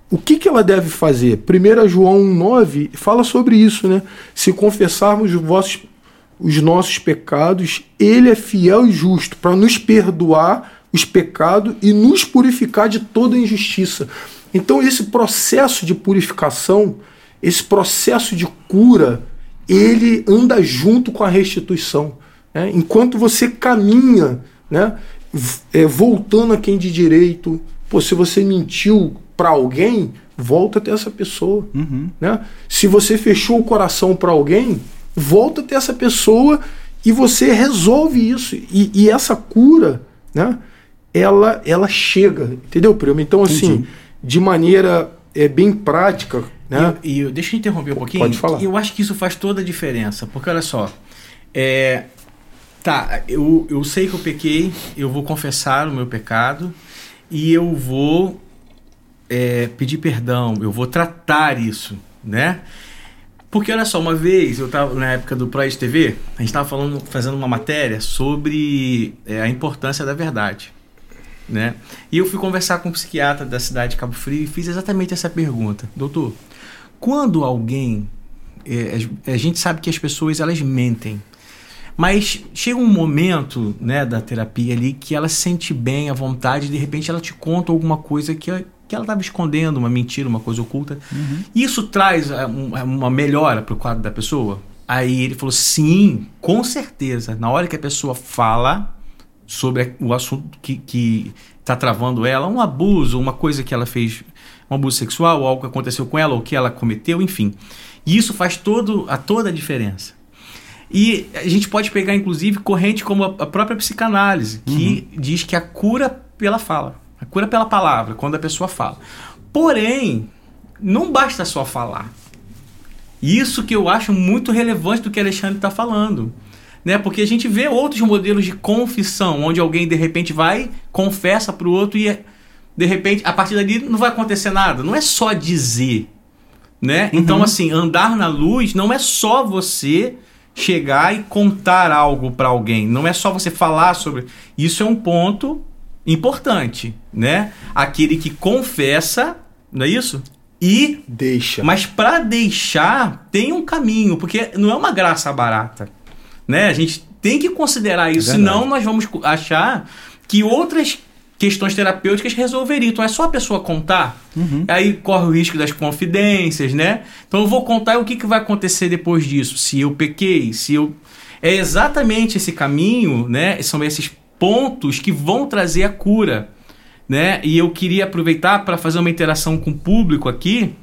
O que, que ela deve fazer? 1 João 1,9 fala sobre isso, né? Se confessarmos os, vossos, os nossos pecados, ele é fiel e justo para nos perdoar os pecados e nos purificar de toda injustiça. Então, esse processo de purificação, esse processo de cura, ele anda junto com a restituição. né? Enquanto você caminha, né? é, voltando a quem de direito, pô, se você mentiu para alguém, volta até essa pessoa. Né? Se você fechou o coração para alguém, volta até essa pessoa e você resolve isso. E, e essa cura, né? ela, ela chega, entendeu, primo? Então, assim, Entendi. de maneira é, bem prática, né? E, eu- deixa eu interromper um pouquinho. Pode falar. Eu acho que isso faz toda a diferença. Porque olha só. É, tá, eu, eu sei que eu pequei, eu vou confessar o meu pecado e eu vou é, pedir perdão, eu vou tratar isso, né? Porque olha só, uma vez eu estava na época do Proed TV, a gente estava falando, fazendo uma matéria sobre é, a importância da verdade, né? E eu fui conversar com um psiquiatra da cidade de Cabo Frio e fiz exatamente essa pergunta, doutor. Quando alguém, é, a- gente sabe que as pessoas elas mentem, mas chega um momento, né, da terapia ali que ela se sente bem, à vontade, e de repente ela te conta alguma coisa que, que ela estava escondendo, uma mentira, uma coisa oculta. Isso traz ah, um- uma melhora para o quadro da pessoa? Aí ele falou: sim, com certeza. Na hora que a pessoa fala sobre o assunto que, que tá travando ela, um abuso, uma coisa que ela fez, um abuso sexual, ou algo que aconteceu com ela, ou que ela cometeu, enfim. E isso faz todo, a toda a diferença. E a gente pode pegar, inclusive, corrente como a, própria psicanálise, que diz que a cura pela fala, a cura pela palavra, quando a pessoa fala. Porém, não basta só falar. Isso que eu acho muito relevante do que Alexandre está falando. Né? Porque a gente vê outros modelos de confissão, onde alguém de repente vai, confessa para o outro e de repente, a partir dali não vai acontecer nada. Não é só dizer. Né? Então, assim, andar na luz não é só você chegar e contar algo para alguém. Não é só você falar sobre. Isso é um ponto importante, né? Aquele que confessa, não é isso? E Deixa. mas para deixar tem um caminho, porque não é uma graça barata, né? A gente tem que considerar isso, verdade. senão nós vamos achar que outras questões terapêuticas resolveriam. Então é só a pessoa contar, aí corre o risco das confidências, né? Então eu vou contar o que, que vai acontecer depois disso, se eu pequei, se eu é exatamente esse caminho, né? São esses pontos que vão trazer a cura, né? E eu queria aproveitar para fazer uma interação com o público aqui.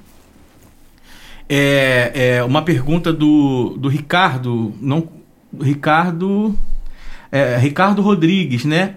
É, é uma pergunta do, do Ricardo, não, Ricardo, é, Ricardo Rodrigues, né?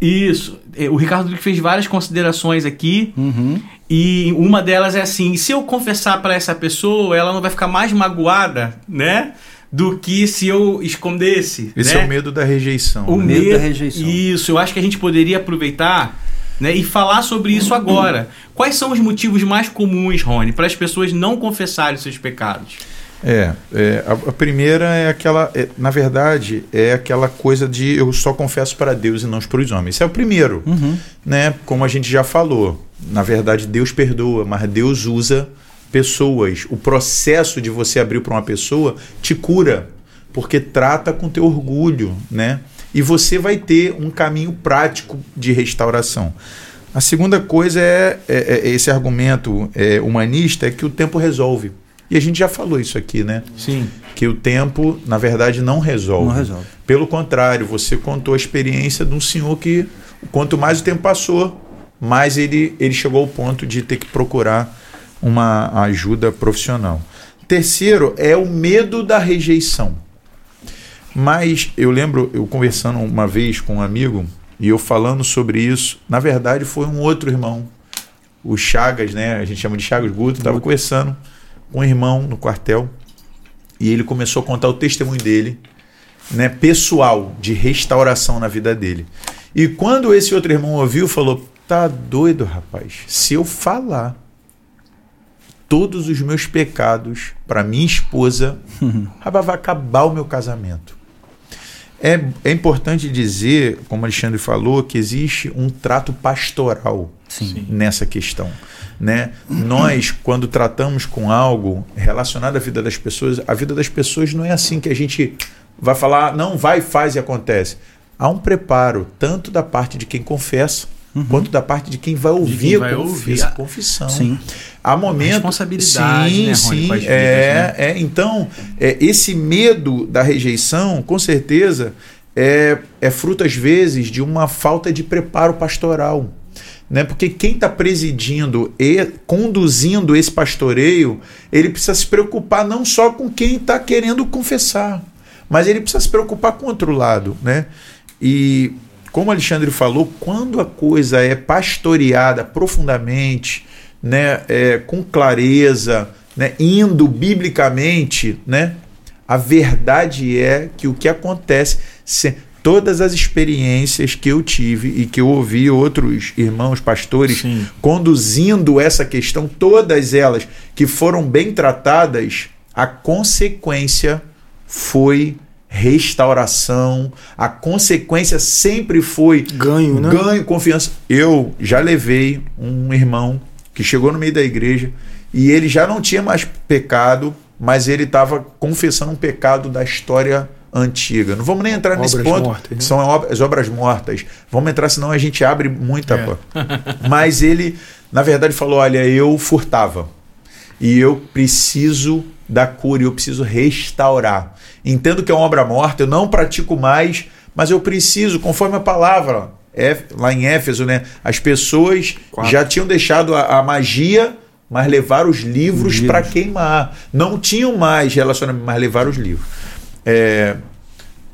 Isso. É, O Ricardo fez várias considerações aqui. Uhum. E uma delas é assim: se eu confessar para essa pessoa, ela não vai ficar mais magoada, né? Do que se eu escondesse. Esse né? é o medo da rejeição. O né? medo medo da rejeição. Isso, eu acho que a gente poderia aproveitar né? E falar sobre isso agora. Quais são os motivos mais comuns, Rony, para as pessoas não confessarem seus pecados? É, é a, a, primeira é aquela, é, na verdade, é aquela coisa de eu só confesso para Deus e não para os homens. Esse é o primeiro, uhum. né? Como a gente já falou, na verdade Deus perdoa, mas Deus usa pessoas. O processo de você abrir para uma pessoa te cura, porque trata com teu orgulho, né? E você vai ter um caminho prático de restauração. A segunda coisa é, é, é esse argumento é, humanista é que o tempo resolve. E a gente já falou isso aqui, né? Sim. Que o tempo, na verdade, não resolve. Não resolve. Pelo contrário, você contou a experiência de um senhor que, quanto mais o tempo passou, mais ele, ele chegou ao ponto de ter que procurar uma ajuda profissional. Terceiro é o medo da rejeição. Mas eu lembro, eu conversando uma vez com um amigo e eu falando sobre isso, na verdade foi um outro irmão, o Chagas, né? A gente chama de Chagas Guto, estava conversando com um irmão no quartel e ele começou a contar o testemunho dele, né, pessoal, de restauração na vida dele. E quando esse outro irmão ouviu, falou: "Tá doido, rapaz? Se eu falar todos os meus pecados para minha esposa, rapaz, vai acabar o meu casamento". É, é importante dizer, como Alexandre falou, que existe um trato pastoral Sim. nessa questão. Né? Nós, quando tratamos com algo relacionado à vida das pessoas, a vida das pessoas não é assim que a gente vai falar, não, vai, faz e acontece. Há um preparo, tanto da parte de quem confessa, uhum. quanto da parte de quem vai ouvir, quem vai a, ouvir a confissão. Sim. Há momentos. Responsabilidade, sim, né, sim. Vidas, é, né? é, então, é, esse medo da rejeição, com certeza, é, é fruto, às vezes, de uma falta de preparo pastoral né? Porque quem está presidindo e conduzindo esse pastoreio, ele precisa se preocupar não só com quem está querendo confessar, mas ele precisa se preocupar com o outro lado, né? E como o Alexandre falou, quando a coisa é pastoreada profundamente, né, é, com clareza, né, indo biblicamente, né, a verdade é que o que acontece todas as experiências que eu tive e que eu ouvi outros irmãos pastores Sim. conduzindo essa questão, todas elas que foram bem tratadas, a consequência foi restauração, a consequência sempre foi ganho, né? ganho, confiança. Eu já levei um irmão que chegou no meio da igreja e ele já não tinha mais pecado, mas ele estava confessando um pecado da história antiga. Não vamos nem entrar obras nesse ponto, mortas, né? são as obras mortas. Vamos entrar, senão a gente abre muita. É. Mas ele, na verdade, falou: olha, eu furtava. E eu preciso da cura, eu preciso restaurar. Entendo que é uma obra morta, eu não pratico mais, mas eu preciso, conforme a palavra, é, lá em Éfeso, né? As pessoas Quatro. já tinham deixado a, a magia mas levaram os livros para queimar. Não tinham mais relacionamento, mas levaram os livros. É,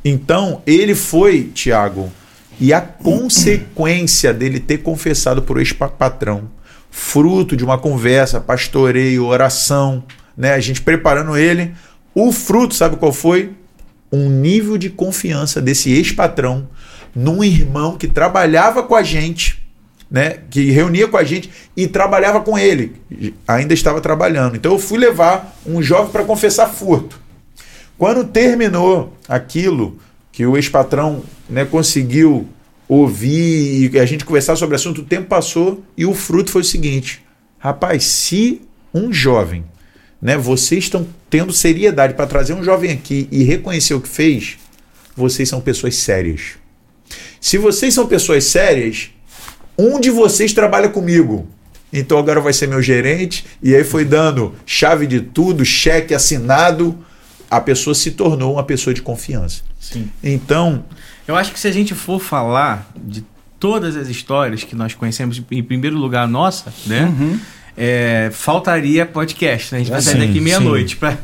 então, ele foi, Tiago, e a consequência dele ter confessado por ex-patrão, fruto de uma conversa, pastoreio, oração, né? a gente preparando ele, o fruto, sabe qual foi? Um nível de confiança desse ex-patrão num irmão que trabalhava com a gente, né, que reunia com a gente e trabalhava com ele, ainda estava trabalhando. Então eu fui levar um jovem para confessar furto. Quando terminou aquilo que o ex-patrão né, conseguiu ouvir e a gente conversar sobre o assunto, o tempo passou e o fruto foi o seguinte: rapaz, se um jovem, né, vocês estão tendo seriedade para trazer um jovem aqui e reconhecer o que fez, vocês são pessoas sérias. Se vocês são pessoas sérias, um de vocês trabalha comigo. Então agora vai ser meu gerente. E aí foi dando chave de tudo, cheque assinado a pessoa se tornou uma pessoa de confiança. Sim. Então. Eu acho que se a gente for falar de todas as histórias que nós conhecemos, em primeiro lugar, a nossa, né? Uhum. É, faltaria podcast. Né? A gente vai sair daqui meia-noite para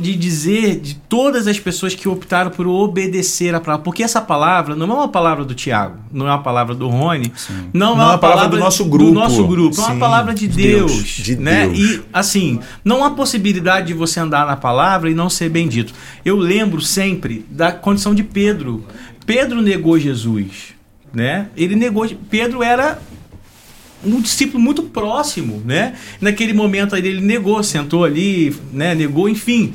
de dizer de todas as pessoas que optaram por obedecer a palavra. Porque essa palavra não é uma palavra do Tiago, não é uma palavra do Rony, Sim. não, não é uma, palavra, palavra, do nosso grupo. Do nosso grupo, Sim. é uma palavra de, de Deus, Deus, de né? Deus. E assim, não há possibilidade de você andar na palavra e não ser bendito. Eu lembro sempre da condição de Pedro. Pedro negou Jesus, né? Ele negou. Pedro era um discípulo muito próximo, né? Naquele momento aí ele negou, sentou ali, né? Negou, enfim.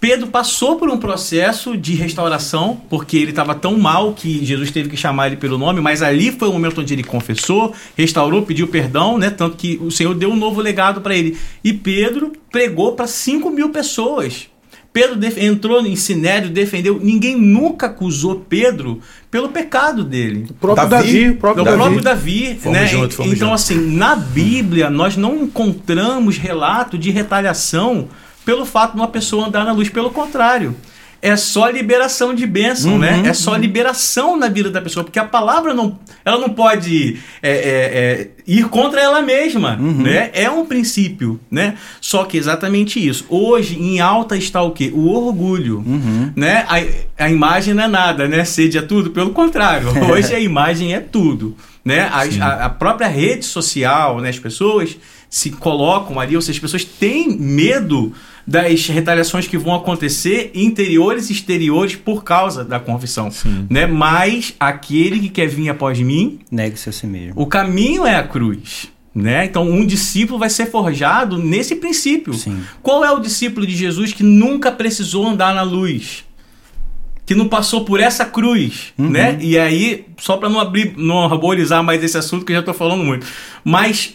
Pedro passou por um processo de restauração, porque ele estava tão mal que Jesus teve que chamar ele pelo nome, mas ali foi o momento onde ele confessou, restaurou, pediu perdão, né? Tanto que o Senhor deu um novo legado para ele. E Pedro pregou para 5 mil pessoas. Pedro entrou em Sinério, defendeu. Ninguém nunca acusou Pedro pelo pecado dele. O próprio Davi, Davi o próprio, Davi. próprio Davi fomos né? junto, então, junto. assim, na Bíblia, nós não encontramos relato de retaliação pelo fato de uma pessoa andar na luz. Pelo contrário, é só liberação de bênção, uhum, né? É só uhum. liberação na vida da pessoa, porque a palavra não, ela não pode é, é, é, ir contra ela mesma, uhum. né? É um princípio, né? Só que exatamente isso. Hoje em alta está o quê? O orgulho, uhum. né? A, a imagem não é nada, né? Sede é tudo. Pelo contrário, hoje a imagem é tudo, né? A, a, a própria rede social, né? As pessoas se colocam ali, ou seja, as pessoas têm medo das retaliações que vão acontecer interiores e exteriores por causa da confissão, Sim. né? Mas aquele que quer vir após mim, negue-se a si mesmo. O caminho é a cruz. Né? Então, um discípulo vai ser forjado nesse princípio. Sim. Qual é o discípulo de Jesus que nunca precisou andar na luz? Que não passou por essa cruz, uhum. né? E aí, só para não abrir, não arborizar mais esse assunto que eu já estou falando muito, mas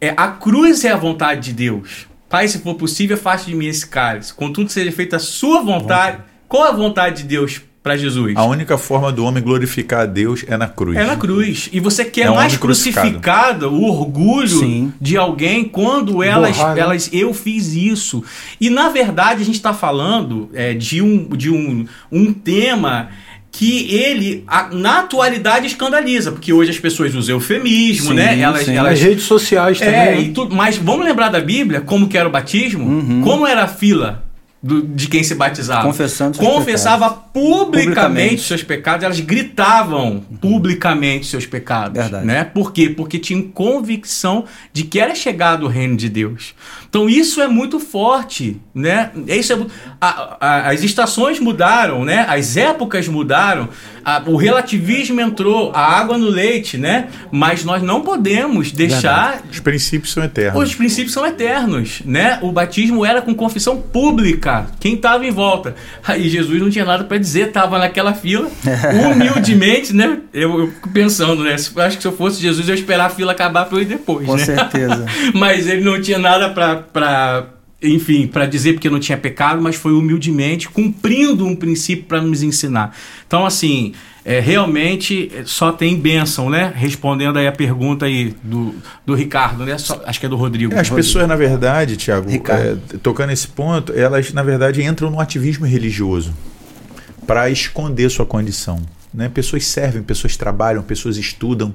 é, a cruz é a vontade de Deus. Pai, se for possível, faça de mim esse cálice. Contudo, seja feita a sua vontade. Qual a vontade de Deus para Jesus? A única forma do homem glorificar a Deus é na cruz. É na cruz. E você quer É mais crucificado o orgulho Sim. de alguém quando elas, Borrar, né? elas eu fiz isso. E na verdade a gente está falando é, de, um, de um, um tema que ele, na atualidade, escandaliza, porque hoje as pessoas usam eufemismo, Sim, né? Elas, sim. elas As redes sociais também. é, né? e tudo, mas vamos lembrar da Bíblia, como que era o batismo? Uhum. Como era a fila do- de quem se batizava? Confessando seus Confessava publicamente, Publicamente. seus pecados, elas gritavam publicamente seus pecados. Verdade. Né? Por quê? Porque tinham convicção de que era chegado o reino de Deus. Então isso é muito forte, né? Isso é, a- a- as estações mudaram, né? As épocas mudaram, a- o relativismo entrou, a água no leite, né? Mas nós não podemos deixar Os princípios são eternos. os princípios são eternos, né? O batismo era com confissão pública. Quem estava em volta? Aí Jesus não tinha nada para dizer, estava naquela fila, humildemente, né? Eu, eu fico pensando, né? Acho que se eu fosse Jesus, eu ia esperar a fila acabar para eu ir depois, Com né? certeza. mas ele não tinha nada para enfim, para dizer porque não tinha pecado, mas foi humildemente cumprindo um princípio para nos ensinar. Então, assim, é, realmente é, só tem bênção, né? Respondendo aí a pergunta aí do, do Ricardo, né? Só- acho que é do Rodrigo. É, as Rodrigo. pessoas, na verdade, Tiago, Ricardo. tocando nesse ponto, elas, na verdade, entram no ativismo religioso para esconder sua condição. Né? Pessoas servem, pessoas trabalham, pessoas estudam.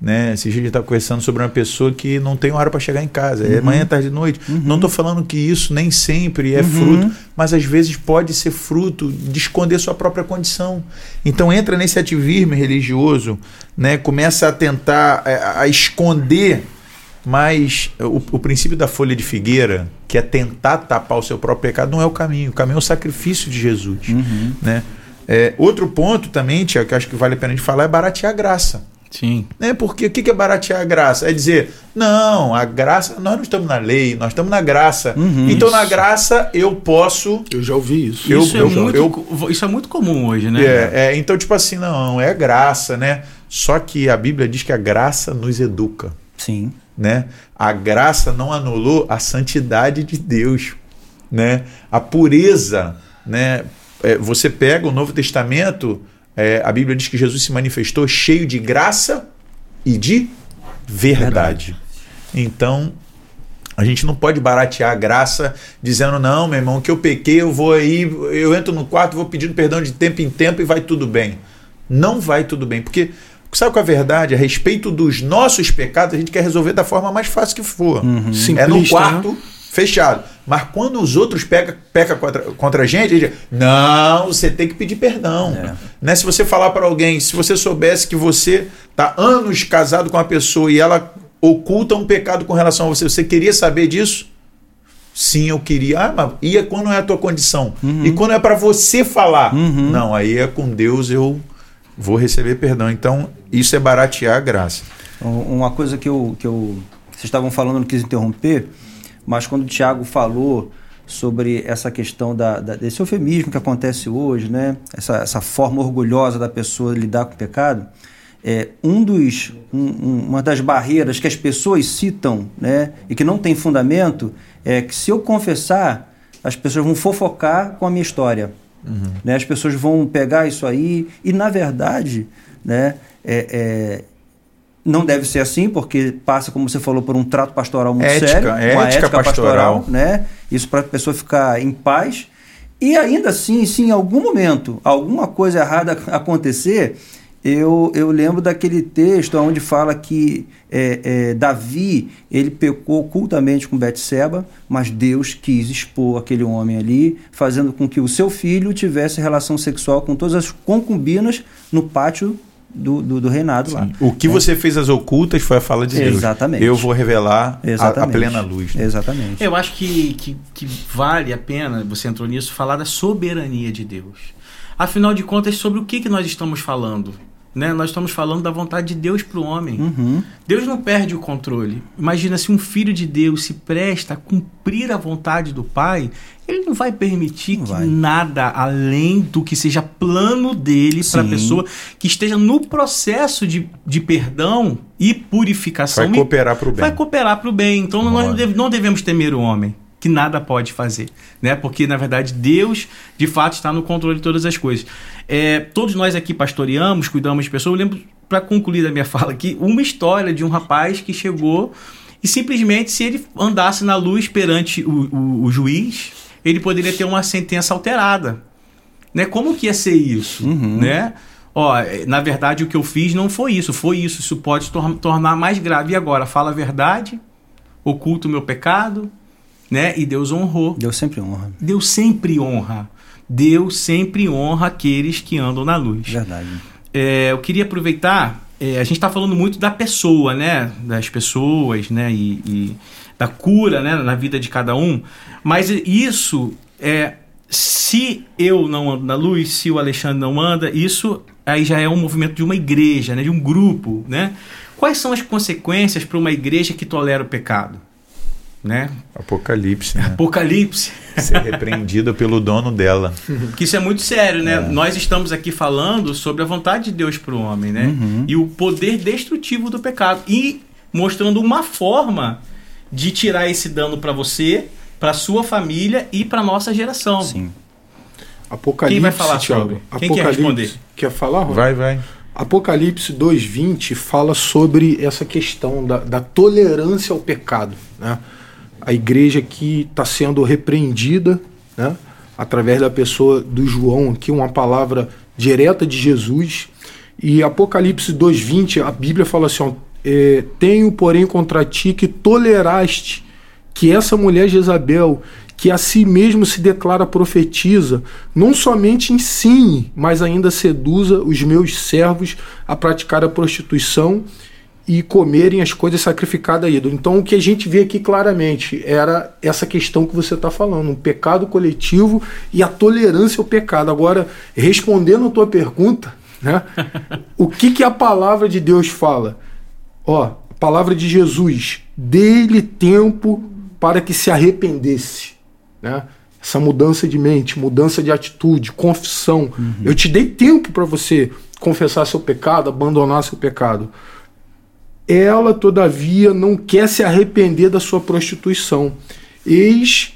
Né? Esse dia a gente está conversando sobre uma pessoa que não tem hora para chegar em casa. É manhã, tarde e noite. Não estou falando que isso nem sempre é Uhum. fruto, mas às vezes pode ser fruto de esconder sua própria condição. Então entra nesse ativismo religioso, né? começa a tentar é, a esconder mas o, o princípio da folha de figueira, que é tentar tapar o seu próprio pecado, não é o caminho. O caminho é o sacrifício de Jesus. Uhum. Né? É, outro ponto também, Tiago, que acho que vale a pena de falar, é baratear a graça. Sim. Né? Porque o que que é baratear a graça? É dizer, não, a graça, nós não estamos na lei, nós estamos na graça. Uhum. então, na Isso. graça, eu posso. Eu já ouvi isso. Eu- isso, é eu- muito, eu- isso é muito comum hoje, né? É, é, então, tipo assim, não, é graça, né? Só que a Bíblia diz que a graça nos educa. Sim. né? A graça não anulou a santidade de Deus, né? A pureza, né? É, você pega o Novo Testamento, é, a Bíblia diz que Jesus se manifestou cheio de graça e de verdade. Então, a gente não pode baratear a graça dizendo, não, meu irmão, que eu pequei, eu vou aí, eu entro no quarto, vou pedindo perdão de tempo em tempo e vai tudo bem. Não vai tudo bem, porque sabe qual é a verdade? A respeito dos nossos pecados, a gente quer resolver da forma mais fácil que for. É no Simplista, quarto fechado. Mas quando os outros pecam peca contra, contra a gente, gente diz, não, você tem que pedir perdão. É. Né? Se você falar para alguém, se você soubesse que você está anos casado com uma pessoa e ela oculta um pecado com relação a você, você queria saber disso? Sim, eu queria. Ah, mas e é quando é a tua condição? E quando é para você falar? Uhum. Não, aí é com Deus eu vou receber perdão. Então, isso é baratear a graça. Uma coisa que eu, que eu. Vocês estavam falando, não quis interromper, mas quando o Tiago falou sobre essa questão da, da, desse eufemismo que acontece hoje, né? essa, essa forma orgulhosa da pessoa lidar com o pecado, é, um dos, um, uma das barreiras que as pessoas citam né? e que não tem fundamento é que se eu confessar, as pessoas vão fofocar com a minha história. Uhum. Né? As pessoas vão pegar isso aí e, na verdade, né, é, é, não deve ser assim, porque passa, como você falou, por um trato pastoral muito ética, sério, é uma ética, ética pastoral, pastoral, né? Isso para a pessoa ficar em paz. E ainda assim, se em algum momento alguma coisa errada acontecer, eu, eu lembro daquele texto onde fala que é, é, Davi ele pecou ocultamente com Betseba, mas Deus quis expor aquele homem ali, fazendo com que o seu filho tivesse relação sexual com todas as concubinas no pátio do, do, do reinado Sim. lá. O que né? você fez às ocultas foi a fala de Deus. Exatamente. Eu vou revelar a, a, plena luz. Né? Exatamente. Eu acho que, que, que vale a pena, você entrou nisso, falar da soberania de Deus. Afinal de contas, sobre o que, que nós estamos falando? Né? Nós estamos falando da vontade de Deus para o homem. Uhum. Deus não perde o controle. Imagina se um filho de Deus se presta a cumprir a vontade do Pai, ele não vai permitir não que vai. nada além do que seja plano dele para a pessoa que esteja no processo de, de perdão e purificação. Vai cooperar para o bem. Vai cooperar para o bem. Então nós não devemos temer o homem que nada pode fazer, né? Porque na verdade Deus, de fato, está no controle de todas as coisas. É, todos nós aqui pastoreamos, cuidamos de pessoas. Eu lembro para concluir a minha fala aqui uma história de um rapaz que chegou e simplesmente se ele andasse na luz perante o, o, o juiz, ele poderia ter uma sentença alterada, né? Como que ia ser isso, uhum. né? Ó, na verdade o que eu fiz não foi isso, foi isso. Isso pode tor tornar mais grave. E agora, fala a verdade, oculta o meu pecado, né? E Deus honrou. Deus sempre honra. Deus sempre honra. Deus sempre honra aqueles que andam na luz. Verdade. É, eu queria aproveitar. É, a gente está falando muito da pessoa, né? Das pessoas, né? E, e, da cura, né? Na vida de cada um. Mas isso é se eu não ando na luz, se o Alexandre não anda, isso aí já é um movimento de uma igreja, né? De um grupo, né? Quais são as consequências para uma igreja que tolera o pecado? Né? Apocalipse. Né? Apocalipse. Ser repreendido pelo dono dela. Que isso é muito sério, né? É. Nós estamos aqui falando sobre a vontade de Deus para o homem, né? Uhum. E o poder destrutivo do pecado e mostrando uma forma de tirar esse dano para você, para sua família e para nossa geração. Sim. Apocalipse. Quem vai falar Thiago? sobre? Quem quer responder? Quer falar? Rony? Vai, vai. Apocalipse 2:20 fala sobre essa questão da, da tolerância ao pecado, né? A igreja que está sendo repreendida, né, através da pessoa do João, aqui uma palavra direta de Jesus. E Apocalipse 2:20, a Bíblia fala assim: ó, é, tenho, porém, contra ti que toleraste que essa mulher Jezabel, que a si mesmo se declara profetiza, não somente ensine, mas ainda seduza os meus servos a praticar a prostituição e comerem as coisas sacrificadas a ídolo. Então o que a gente vê aqui claramente era essa questão que você está falando, um pecado coletivo e a tolerância ao pecado. Agora, respondendo a tua pergunta, né, o que, que a palavra de Deus fala? Ó, a palavra de Jesus, dê-lhe tempo para que se arrependesse. Né? Essa mudança de mente, mudança de atitude, confissão. Uhum. Eu te dei tempo para você confessar seu pecado, abandonar seu pecado. Ela, todavia, não quer se arrepender da sua prostituição. Eis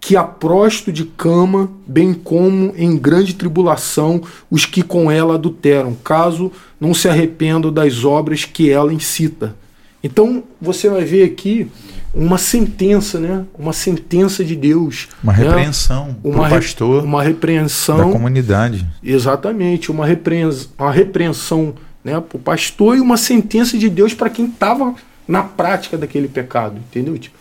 que a prosto de cama, bem como em grande tribulação os que com ela adulteram, caso não se arrependam das obras que ela incita. Então você vai ver aqui uma sentença, né? Uma sentença de Deus. Uma né? repreensão uma pastor. Uma repreensão da comunidade. Exatamente, uma repreensão, uma repreensão né, para o pastor e uma sentença de Deus para quem estava na prática daquele pecado, entendeu? Tipo,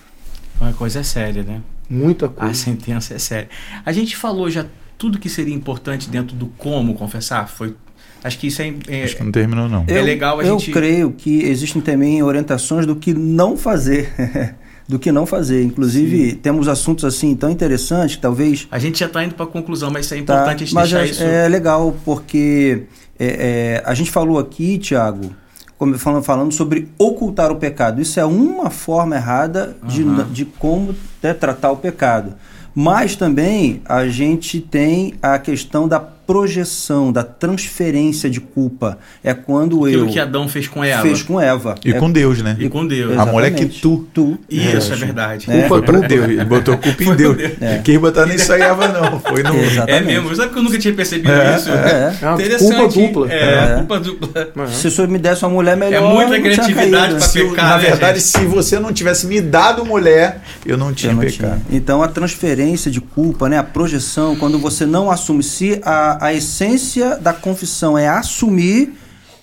uma coisa séria, né? Muita coisa. A sentença é séria. A gente falou já tudo que seria importante dentro do como confessar, foi Acho que isso é, é, Acho que não terminou, não. É eu, legal a eu gente. Eu creio que existem também orientações do que não fazer. do que não fazer. Inclusive, Sim. temos assuntos assim tão interessantes que talvez. A gente já está indo para a conclusão, mas isso é tá, importante tá, a gente mas deixar é, isso. É legal, porque É, é, a gente falou aqui, Tiago, como falando, falando sobre ocultar o pecado. Isso é uma forma errada de, Aham. de como né, tratar o pecado. Mas também a gente tem a questão da projeção, da transferência de culpa. É quando Aquilo eu que Adão fez com Eva. fez com Eva. E É- com Deus, né? E com Deus. A mulher que exatamente. tu. Tu. Isso, é, verdade. É. Foi pra Deus. Ele botou culpa em Deus. Não quis botar nem isso aí, Eva, não. Foi no. É Exatamente. mesmo, sabe que eu nunca tinha percebido É, isso? é. É uma Interessante. culpa dupla. É, É. culpa dupla. Se o senhor me desse uma mulher melhor. É muita criatividade pra pecar, na né, verdade, se você não tivesse me dado mulher, eu não tinha Eu não pecado. tinha. Então a transferência de culpa, né, a projeção, quando você não assume, se a, a essência da confissão é assumir,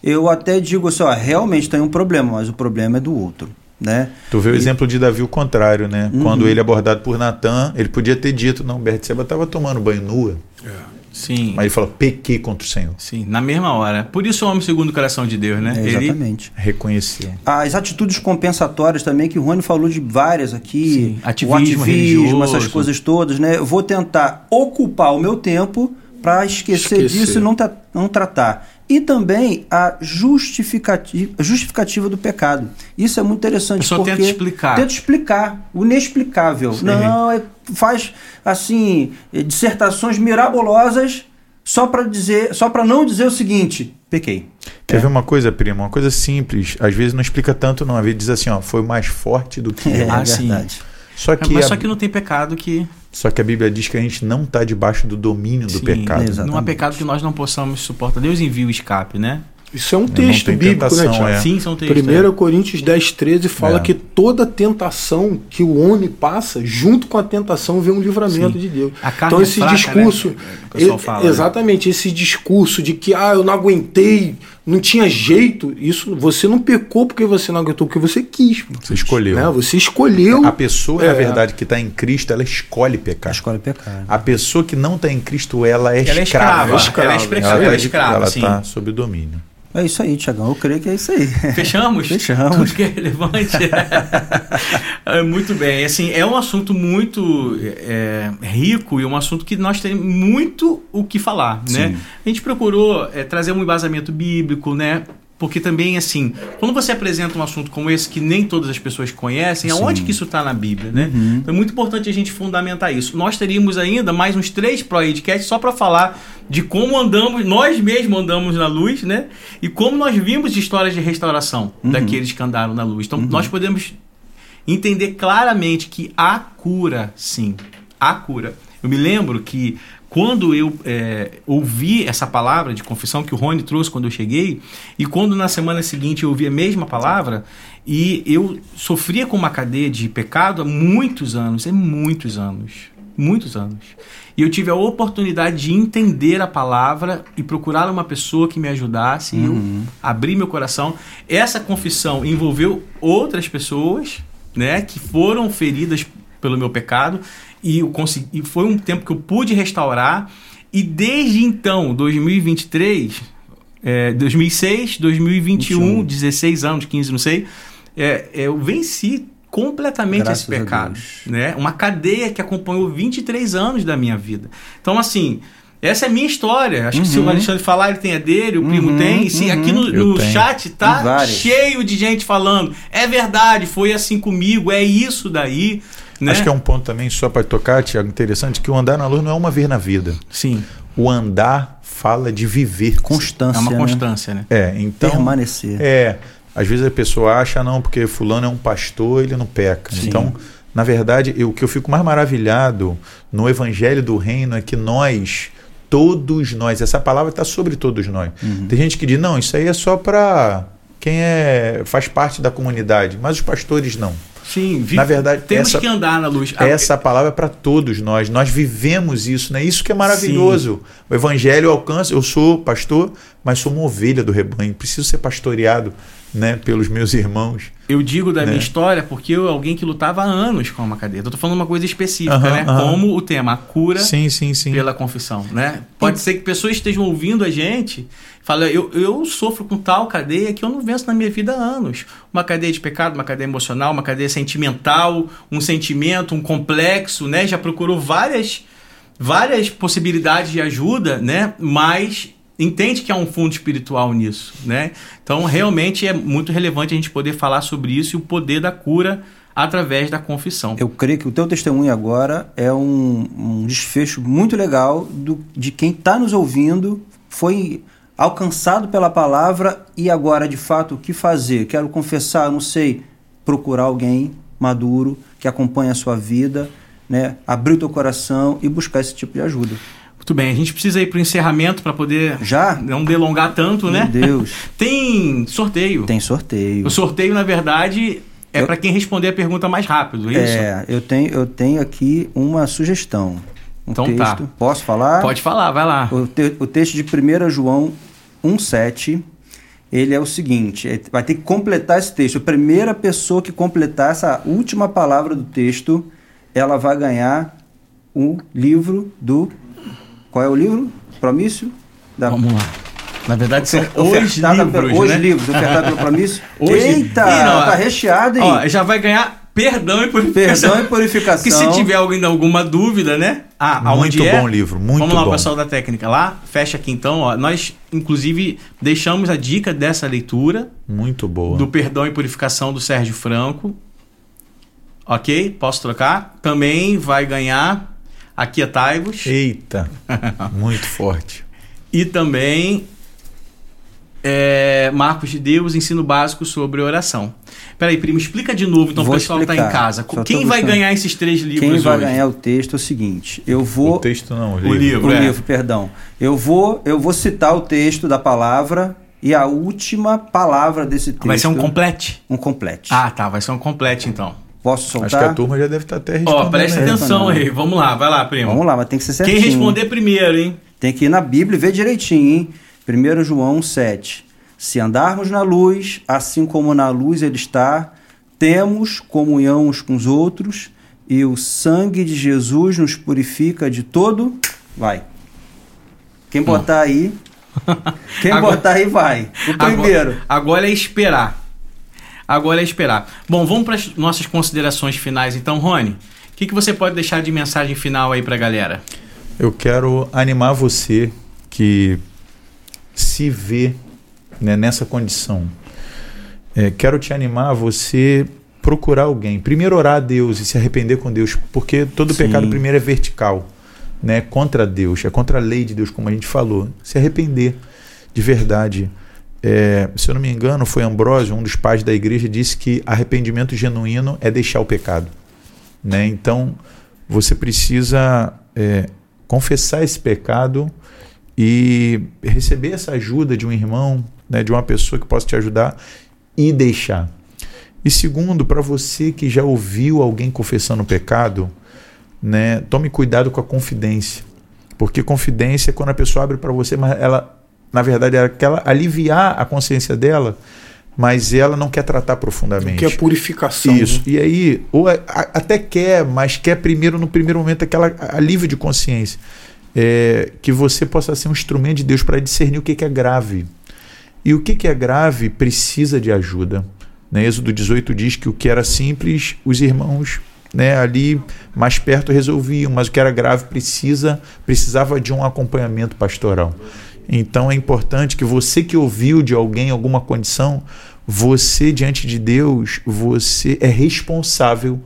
eu até digo assim, ó, realmente tem um problema, mas o problema é do outro, né? Tu vê o exemplo de Davi o contrário, né? Uhum. Quando ele é abordado por Natan, ele podia ter dito, não, Bertseba estava tomando banho nua. Sim. Mas ele fala, pequei contra o Senhor. Sim, na mesma hora. Por isso o homem segundo o coração de Deus, né? É, Ele exatamente. Reconheceu. As atitudes compensatórias também, que o Rony falou de várias aqui. Sim, ativismo o ativismo, religioso. essas coisas todas, né? Eu vou tentar ocupar o meu tempo para esquecer, Esquecer. disso e não, tra- não tratar. E também a justificativa, justificativa do pecado. Isso é muito interessante. Porque tenta explicar. Tenta explicar o inexplicável. Sim. Não, é- faz assim dissertações mirabolosas só para dizer, só para não dizer o seguinte: pequei. Quer ver uma coisa, primo? Uma coisa simples. Às vezes não explica tanto, não. Às vezes diz assim, ó, foi mais forte do que É. Ah, sim. verdade. Só que, Mas a, só que não tem pecado que. só que a Bíblia diz que a gente não está debaixo do domínio do Sim, pecado. exato. Não há Exatamente. pecado que nós não possamos suportar. Deus envia o escape, né? Isso é um texto bíblico, né, tentação, Tiago? é. Sim, são textos. 1 Coríntios 10, 13 fala É. que toda tentação que o homem passa, junto com a tentação, vem um livramento Sim. de Deus. A carne Então é esse fraca, discurso, né? O pessoal e- fala, né? exatamente, esse discurso de que ah, eu não aguentei, não tinha jeito, isso você não pecou porque você não aguentou, porque você quis. Você escolheu. Né? Você escolheu. A pessoa, É. na verdade, que está em Cristo, ela escolhe pecar. Escolhe pecado. A pessoa que não está em Cristo, ela é Ela é escrava. escrava. escrava. Ela é escrava. Ela Ela é está escrava, sim. tá sob domínio. É isso aí, Tiagão. Eu creio que é isso aí. Fechamos? Fechamos. Tudo que é relevante. É, muito bem. Assim, é um assunto muito é, rico e um assunto que nós temos muito o que falar, né? A gente procurou é, trazer um embasamento bíblico, né? Porque também, assim, quando você apresenta um assunto como esse que nem todas as pessoas conhecem, aonde que isso está na Bíblia, né? Então é muito importante a gente fundamentar isso. Nós teríamos ainda mais uns três podcasts só para falar de como andamos, nós mesmos andamos na luz, né? E como nós vimos histórias de restauração daqueles que andaram na luz. Então nós podemos entender claramente que há cura, sim. Há cura. Eu me lembro que quando eu é, ouvi essa palavra de confissão que o Rony trouxe quando eu cheguei, e quando na semana seguinte eu ouvi a mesma palavra, e eu sofria com uma cadeia de pecado há muitos anos, é muitos anos, muitos anos. E eu tive a oportunidade de entender a palavra e procurar uma pessoa que me ajudasse, e eu abri meu coração. Essa confissão envolveu outras pessoas, né, que foram feridas pelo meu pecado e, eu consegui, e foi um tempo que eu pude restaurar e desde então, 2023, é, 2006, 2021, 21. 16 anos, 15, não sei, é, é, eu venci completamente Graças esse pecado, né? Uma cadeia que acompanhou 23 anos da minha vida. Então assim, essa é a minha história. Acho que se o Alexandre falar, ele tem a dele, o primo Uhum, tem. E se uhum. aqui no, no chat tá cheio de gente falando. É verdade, foi assim comigo, é isso daí. Né? Acho que é um ponto também, só para tocar, Tiago, interessante, que o andar na luz não é uma vez na vida. Sim, O andar fala de viver. Constância. é uma né? constância, né? É, então. Permanecer. É. Às vezes a pessoa acha, não, porque fulano é um pastor, ele não peca. Sim. Então, na verdade, eu- o que eu fico mais maravilhado no evangelho do reino é que nós, todos nós, essa palavra está sobre todos nós. Uhum. Tem gente que diz, não, isso aí é só para quem é, faz parte da comunidade, mas os pastores não. Sim, vi- Na verdade, temos essa- que andar na luz. Essa palavra é para todos nós. Nós vivemos isso, né? Isso que é maravilhoso. O evangelho alcança. Eu sou pastor, mas sou uma ovelha do rebanho. Preciso ser pastoreado, né, pelos meus irmãos. Eu digo da né? minha história porque eu alguém que lutava há anos com uma cadeia. Eu tô falando uma coisa específica, né? Como o tema, a cura Sim, sim, sim. pela confissão, né? Pode ser que pessoas estejam ouvindo a gente, fala, eu, eu sofro com tal cadeia que eu não venço na minha vida há anos. Uma cadeia de pecado, uma cadeia emocional, uma cadeia sentimental, um sentimento, um complexo, né? Já procurou várias várias possibilidades de ajuda, né? Mas entende que há um fundo espiritual nisso, né? Então, realmente é muito relevante a gente poder falar sobre isso e o poder da cura através da confissão. Eu creio que o teu testemunho agora é um, um desfecho muito legal do, de quem está nos ouvindo, foi alcançado pela palavra e agora, de fato, o que fazer? Quero confessar, não sei, procurar alguém maduro que acompanhe a sua vida, né? abrir o teu coração e buscar esse tipo de ajuda. Muito bem, a gente precisa ir para o encerramento para poder Já? não delongar tanto, Meu né? Deus. Tem sorteio. Tem sorteio. O sorteio, na verdade, é Eu- para quem responder a pergunta mais rápido, é isso? É, eu tenho, eu tenho aqui uma sugestão. Um Então texto. tá. Posso falar? Pode falar, vai lá. O, te- o texto de 1 João 1,7, ele é o seguinte: é- vai ter que completar esse texto. A primeira pessoa que completar essa última palavra do texto, ela vai ganhar o livro do. Qual é o livro? Promício? Da, Vamos lá. Na verdade, são os ofertada livros, pelo, os né? livros, ofertado pelo Promício. Os Eita. Ih, não, tá recheado, hein? Ó, já vai ganhar perdão e purificação. Perdão e purificação. Que se tiver alguém alguma dúvida, né? Ah, aonde Muito é? bom livro, muito Vamos lá, bom. pessoal da técnica. Lá, fecha aqui então. Ó. Nós, inclusive, deixamos a dica dessa leitura Muito boa. do perdão e purificação do Sérgio Franco. Ok? Posso trocar? Também vai ganhar Aquietai-vos. Eita, muito forte. E também é, Marcos de Deus, ensino básico sobre oração. Peraí, primo, explica de novo então o Vou pessoal que tá em casa. Só Quem vai ganhar esses três livros Quem vai hoje? ganhar o texto é o seguinte: eu vou. O texto não, o O livro. livro. o é. livro, perdão. Eu vou, eu vou citar o texto da palavra e a última palavra desse texto. Vai ser um complete? Um complete. Ah, tá. Vai ser um complete então. Posso soltar? Acho que a turma já deve estar até respondendo. Ó, presta aí. atenção aí. Vamos lá, vai lá, primo. Vamos lá, mas tem que ser Quem certinho. responder primeiro, hein? Tem que ir na Bíblia e ver direitinho, hein? 1 João 7. Se andarmos na luz, assim como na luz ele está, temos comunhão uns com os outros, e o sangue de Jesus nos purifica de todo. Vai. Quem botar aí. Quem Agora- botar aí vai. O primeiro. Agora, agora é esperar. Agora é esperar. Bom, vamos para as nossas considerações finais então, Rony. O que, que você pode deixar de mensagem final aí pra galera? Eu quero animar você que se vê né, nessa condição. É, quero te animar a você procurar alguém. Primeiro orar a Deus e se arrepender com Deus, porque todo Sim. pecado primeiro é vertical, né? Contra Deus, é contra a lei de Deus, como a gente falou. Se arrepender de verdade. É, se eu não me engano, foi Ambrósio, um dos pais da igreja, disse que arrependimento genuíno é deixar o pecado. Né? Então, você precisa é, confessar esse pecado e receber essa ajuda de um irmão, né, de uma pessoa que possa te ajudar e deixar. E segundo, para você que já ouviu alguém confessando o pecado, né, tome cuidado com a confidência. Porque confidência é quando a pessoa abre para você, mas ela, na verdade, ela quer aliviar a consciência dela, mas ela não quer tratar profundamente. Que é purificação. Isso. né? E aí, ou a- a- até quer, mas quer primeiro, no primeiro momento, aquela alívio de consciência. É, que você possa ser um instrumento de Deus para discernir o que, que é grave. E o que, que é grave precisa de ajuda. Né? Êxodo 18 diz que o que era simples, os irmãos né, ali mais perto resolviam, mas o que era grave precisa precisava de um acompanhamento pastoral. Então é importante que você que ouviu de alguém alguma condição, você diante de Deus, você é responsável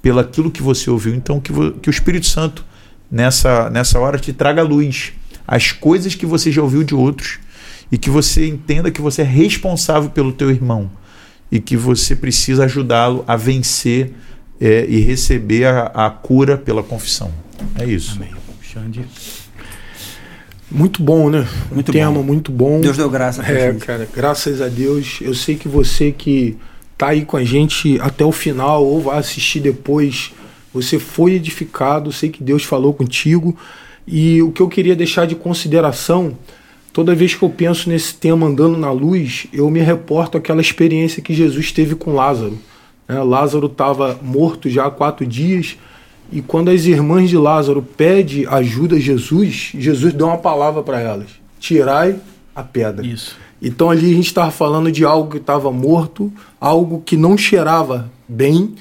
pelo aquilo que você ouviu. Então que, que o Espírito Santo nessa nessa hora te traga luz as coisas que você já ouviu de outros e que você entenda que você é responsável pelo teu irmão e que você precisa ajudá-lo a vencer é, e receber a, a cura pela confissão. É isso. Amém. Xande. Muito bom, né? Muito um tema bom. muito bom. Deus deu graça É, gente. cara, graças a Deus. Eu sei que você que tá aí com a gente até o final ou vai assistir depois, você foi edificado, sei que Deus falou contigo. E o que eu queria deixar de consideração, toda vez que eu penso nesse tema andando na luz, eu me reporto àquela experiência que Jesus teve com Lázaro. né? Lázaro estava morto já há quatro dias. E quando as irmãs de Lázaro pedem ajuda a Jesus, Jesus dá uma palavra para elas: tirai a pedra. Isso. Então ali a gente estava falando de algo que estava morto, algo que não cheirava bem,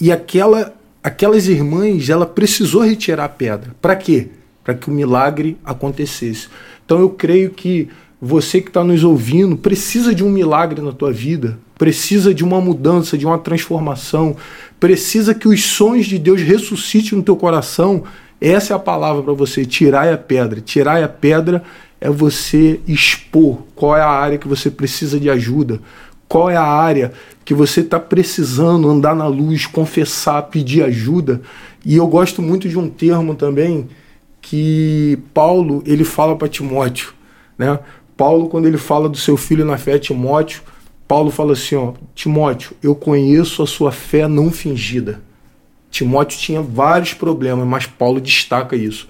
e aquela, aquelas irmãs, ela precisou retirar a pedra. Para quê? Para que o milagre acontecesse. Então eu creio que você que está nos ouvindo precisa de um milagre na tua vida, precisa de uma mudança, de uma transformação, precisa que os sonhos de Deus ressuscitem no teu coração. Essa é a palavra para você. Tirar a pedra. Tirar a pedra é você expor qual é a área que você precisa de ajuda, qual é a área que você está precisando andar na luz, confessar, pedir ajuda. E eu gosto muito de um termo também que Paulo ele fala para Timóteo, né? Paulo quando ele fala do seu filho na fé Timóteo, Paulo fala assim, ó, Timóteo, eu conheço a sua fé não fingida. Timóteo tinha vários problemas, mas Paulo destaca isso.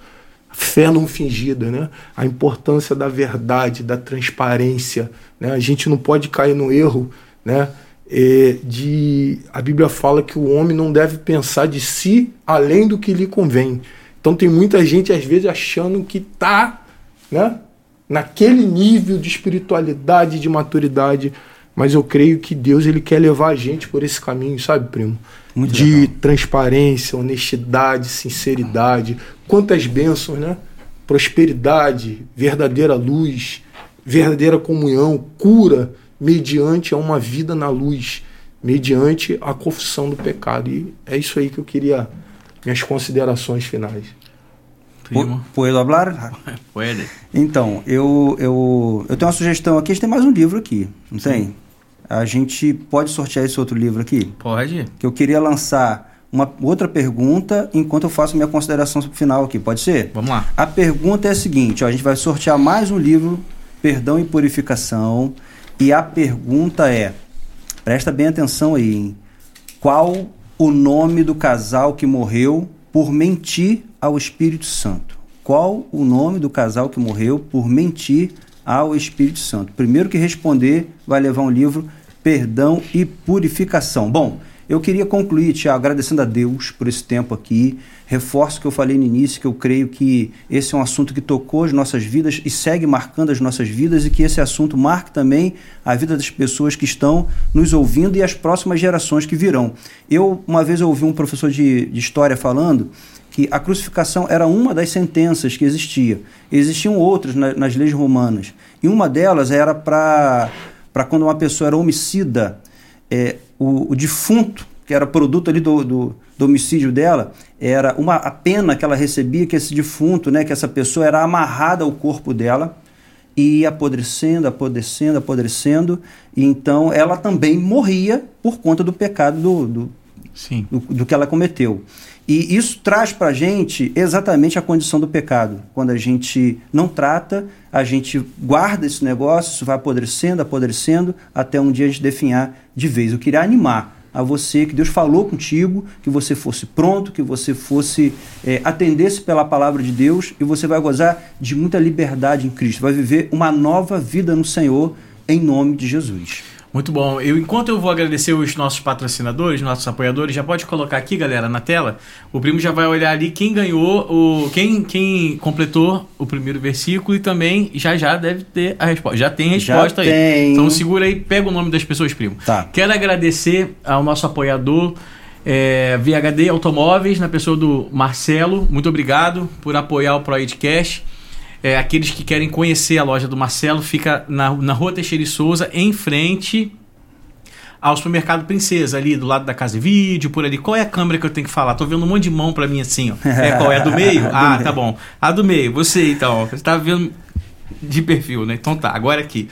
Fé não fingida, né? A importância da verdade, da transparência, né? A gente não pode cair no erro, né? É, de a Bíblia fala que o homem não deve pensar de si além do que lhe convém. Então tem muita gente às vezes achando que tá, né, naquele nível de espiritualidade, de maturidade, mas eu creio que Deus ele quer levar a gente por esse caminho, sabe, primo? Muito de legal. transparência, honestidade, sinceridade, quantas bênçãos, né? Prosperidade, verdadeira luz, verdadeira comunhão, cura mediante a uma vida na luz, mediante a confissão do pecado. E é isso aí que eu queria, minhas considerações finais. Puedo hablar? Pode. Então, eu, eu, eu tenho uma sugestão aqui. A gente tem mais um livro aqui, não Sim. tem? A gente pode sortear esse outro livro aqui? Pode. Que eu queria lançar uma outra pergunta enquanto eu faço minha consideração final aqui. Pode ser? Vamos lá. A pergunta é a seguinte: ó, a gente vai sortear mais um livro, Perdão e Purificação. E a pergunta é: presta bem atenção aí, hein? Qual o nome do casal que morreu por mentir ao Espírito Santo? Qual o nome do casal que morreu por mentir ao Espírito Santo? Primeiro que responder vai levar um livro Perdão e Purificação. Bom, eu queria concluir, Tiago, agradecendo a Deus por esse tempo aqui. Reforço o que eu falei no início, que eu creio que esse é um assunto que tocou as nossas vidas e segue marcando as nossas vidas e que esse assunto marque também a vida das pessoas que estão nos ouvindo e as próximas gerações que virão. Eu, uma vez, ouvi um professor de, de história falando que a crucificação era uma das sentenças que existia. Existiam outras na, nas leis romanas. E uma delas era para quando uma pessoa era homicida é, o, o, defunto, que era produto ali do, do, do, homicídio dela, era uma a pena que ela recebia que esse defunto, né, que essa pessoa era amarrada ao corpo dela e ia apodrecendo, apodrecendo, apodrecendo, e então ela também morria por conta do pecado do, do, do, do que ela cometeu. E isso traz para a gente exatamente a condição do pecado. Quando a gente não trata, a gente guarda esse negócio, isso vai apodrecendo, apodrecendo, até um dia a gente definhar de vez. Eu queria animar a você, que Deus falou contigo, que você fosse pronto, que você fosse é, atendesse pela palavra de Deus e você vai gozar de muita liberdade em Cristo, vai viver uma nova vida no Senhor em nome de Jesus. Muito bom. Eu, enquanto eu vou agradecer os nossos patrocinadores, nossos apoiadores, já pode colocar aqui, galera, na tela. O primo já vai olhar ali quem ganhou, o quem, quem completou o primeiro versículo e também já já deve ter a resposta. Já tem resposta já aí. Tem. Então segura aí, pega o nome das pessoas, primo. Tá. Quero agradecer ao nosso apoiador. É, VHD Automóveis, na pessoa do Marcelo, muito obrigado por apoiar o ProEdcast. É, aqueles que querem conhecer a loja do Marcelo, fica na, na rua Teixeira e Souza, em frente ao supermercado Princesa, ali do lado da casa de vídeo, por ali. Qual é a câmera que eu tenho que falar? Tô vendo um monte de mão pra mim assim, ó. É qual? É a do meio? ah, tá bom. A do meio, você então, você tá vendo de perfil, né? Então tá, agora aqui.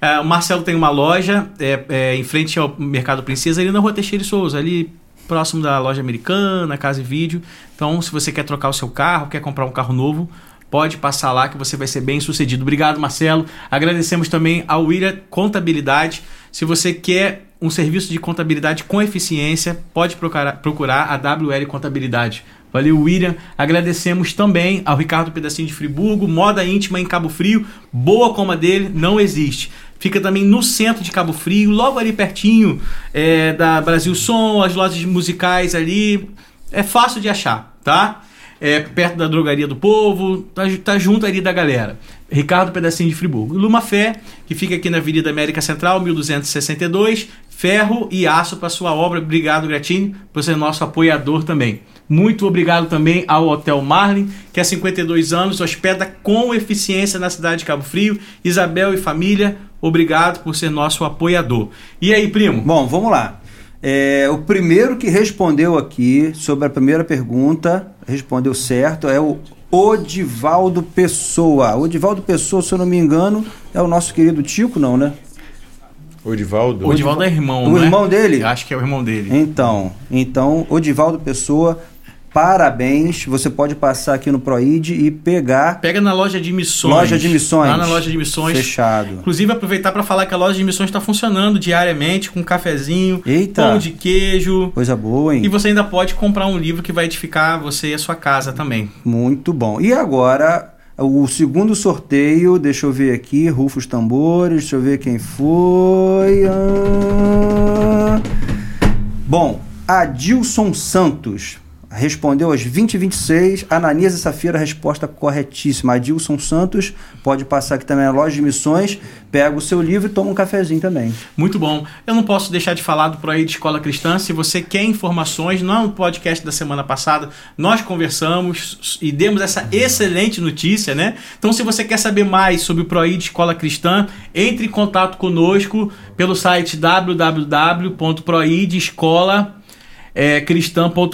Uh, o Marcelo tem uma loja é, é, em frente ao Mercado Princesa, ali na rua Teixeira e Souza, ali próximo da loja americana, casa e vídeo. Então, se você quer trocar o seu carro, quer comprar um carro novo, pode passar lá que você vai ser bem sucedido. Obrigado, Marcelo. Agradecemos também ao William Contabilidade. Se você quer um serviço de contabilidade com eficiência, pode procurar, procurar a WL Contabilidade. Valeu, William. Agradecemos também ao Ricardo Pedacinho de Friburgo, moda íntima em Cabo Frio. Boa como a dele, não existe. Fica também no centro de Cabo Frio, logo ali pertinho é, da Brasil Som, as lojas musicais ali. É fácil de achar, tá? É, perto da drogaria do povo, tá, tá junto ali da galera. Ricardo Pedacinho de Friburgo. Luma Fé, que fica aqui na Avenida América Central, 1262, ferro e aço para sua obra. Obrigado, Gratini, por ser nosso apoiador também. Muito obrigado também ao Hotel Marlin, que há 52 anos hospeda com eficiência na cidade de Cabo Frio. Isabel e família, obrigado por ser nosso apoiador. E aí, primo? Bom, vamos lá. É, o primeiro que respondeu aqui sobre a primeira pergunta, respondeu certo, é o Odivaldo Pessoa. Odivaldo Pessoa, se eu não me engano, é o nosso querido Tico, não, né? Odivaldo. Odivaldo é irmão, O né? irmão dele? Eu acho que é o irmão dele. Então, então, Odivaldo Pessoa, parabéns. Você pode passar aqui no Proid e pegar Pega na loja de missões. loja de missões. Lá na loja de missões. Fechado. Inclusive, aproveitar para falar que a loja de missões está funcionando diariamente com cafezinho, Eita. pão de queijo. Coisa boa, hein? E você ainda pode comprar um livro que vai edificar você e a sua casa também. Muito bom. E agora, o segundo sorteio, deixa eu ver aqui, rufa os tambores, deixa eu ver quem foi. Ah. Bom, Adilson Santos respondeu às 20h26. Ananias e Safira, resposta corretíssima. Adilson Santos pode passar aqui também na loja de missões, pega o seu livro e toma um cafezinho também. Muito bom. Eu não posso deixar de falar do Proí de Escola Cristã. Se você quer informações, no podcast da semana passada, nós conversamos e demos essa excelente notícia, né? Então, se você quer saber mais sobre o Proí de Escola Cristã, entre em contato conosco pelo site www.proidescola.com é, cristã.com.br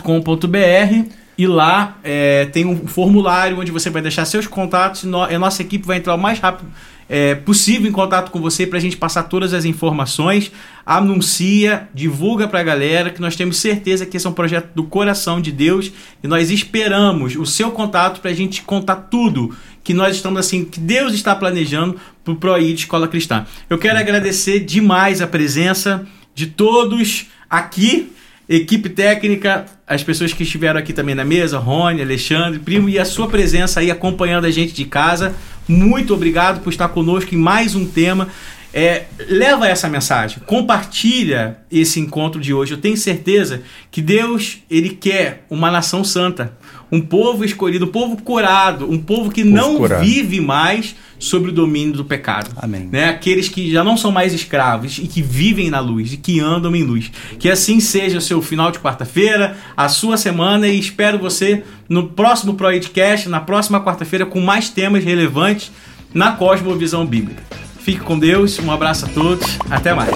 e lá é, tem um formulário onde você vai deixar seus contatos e, a nossa equipe vai entrar o mais rápido é, possível em contato com você para a gente passar todas as informações. Anuncia, divulga para a galera que nós temos certeza que esse é um projeto do coração de Deus e nós esperamos o seu contato para a gente contar tudo que nós estamos assim, que Deus está planejando para o ProI Escola Cristã. Eu quero agradecer demais a presença de todos aqui equipe técnica, as pessoas que estiveram aqui também na mesa, Rony, Alexandre, Primo, e a sua presença aí acompanhando a gente de casa. Muito obrigado por estar conosco em mais um tema. É, leva essa mensagem, compartilha esse encontro de hoje. Eu tenho certeza que Deus ele quer uma nação santa, um povo escolhido, um povo curado, um povo que Povo não curado. vive mais sobre o domínio do pecado. Amém. Né? Aqueles que já não são mais escravos e que vivem na luz e que andam em luz. Que assim seja o seu final de quarta-feira, a sua semana e espero você no próximo Proedcast, na próxima quarta-feira, com mais temas relevantes na Cosmovisão Bíblica. Fique com Deus, um abraço a todos, até mais.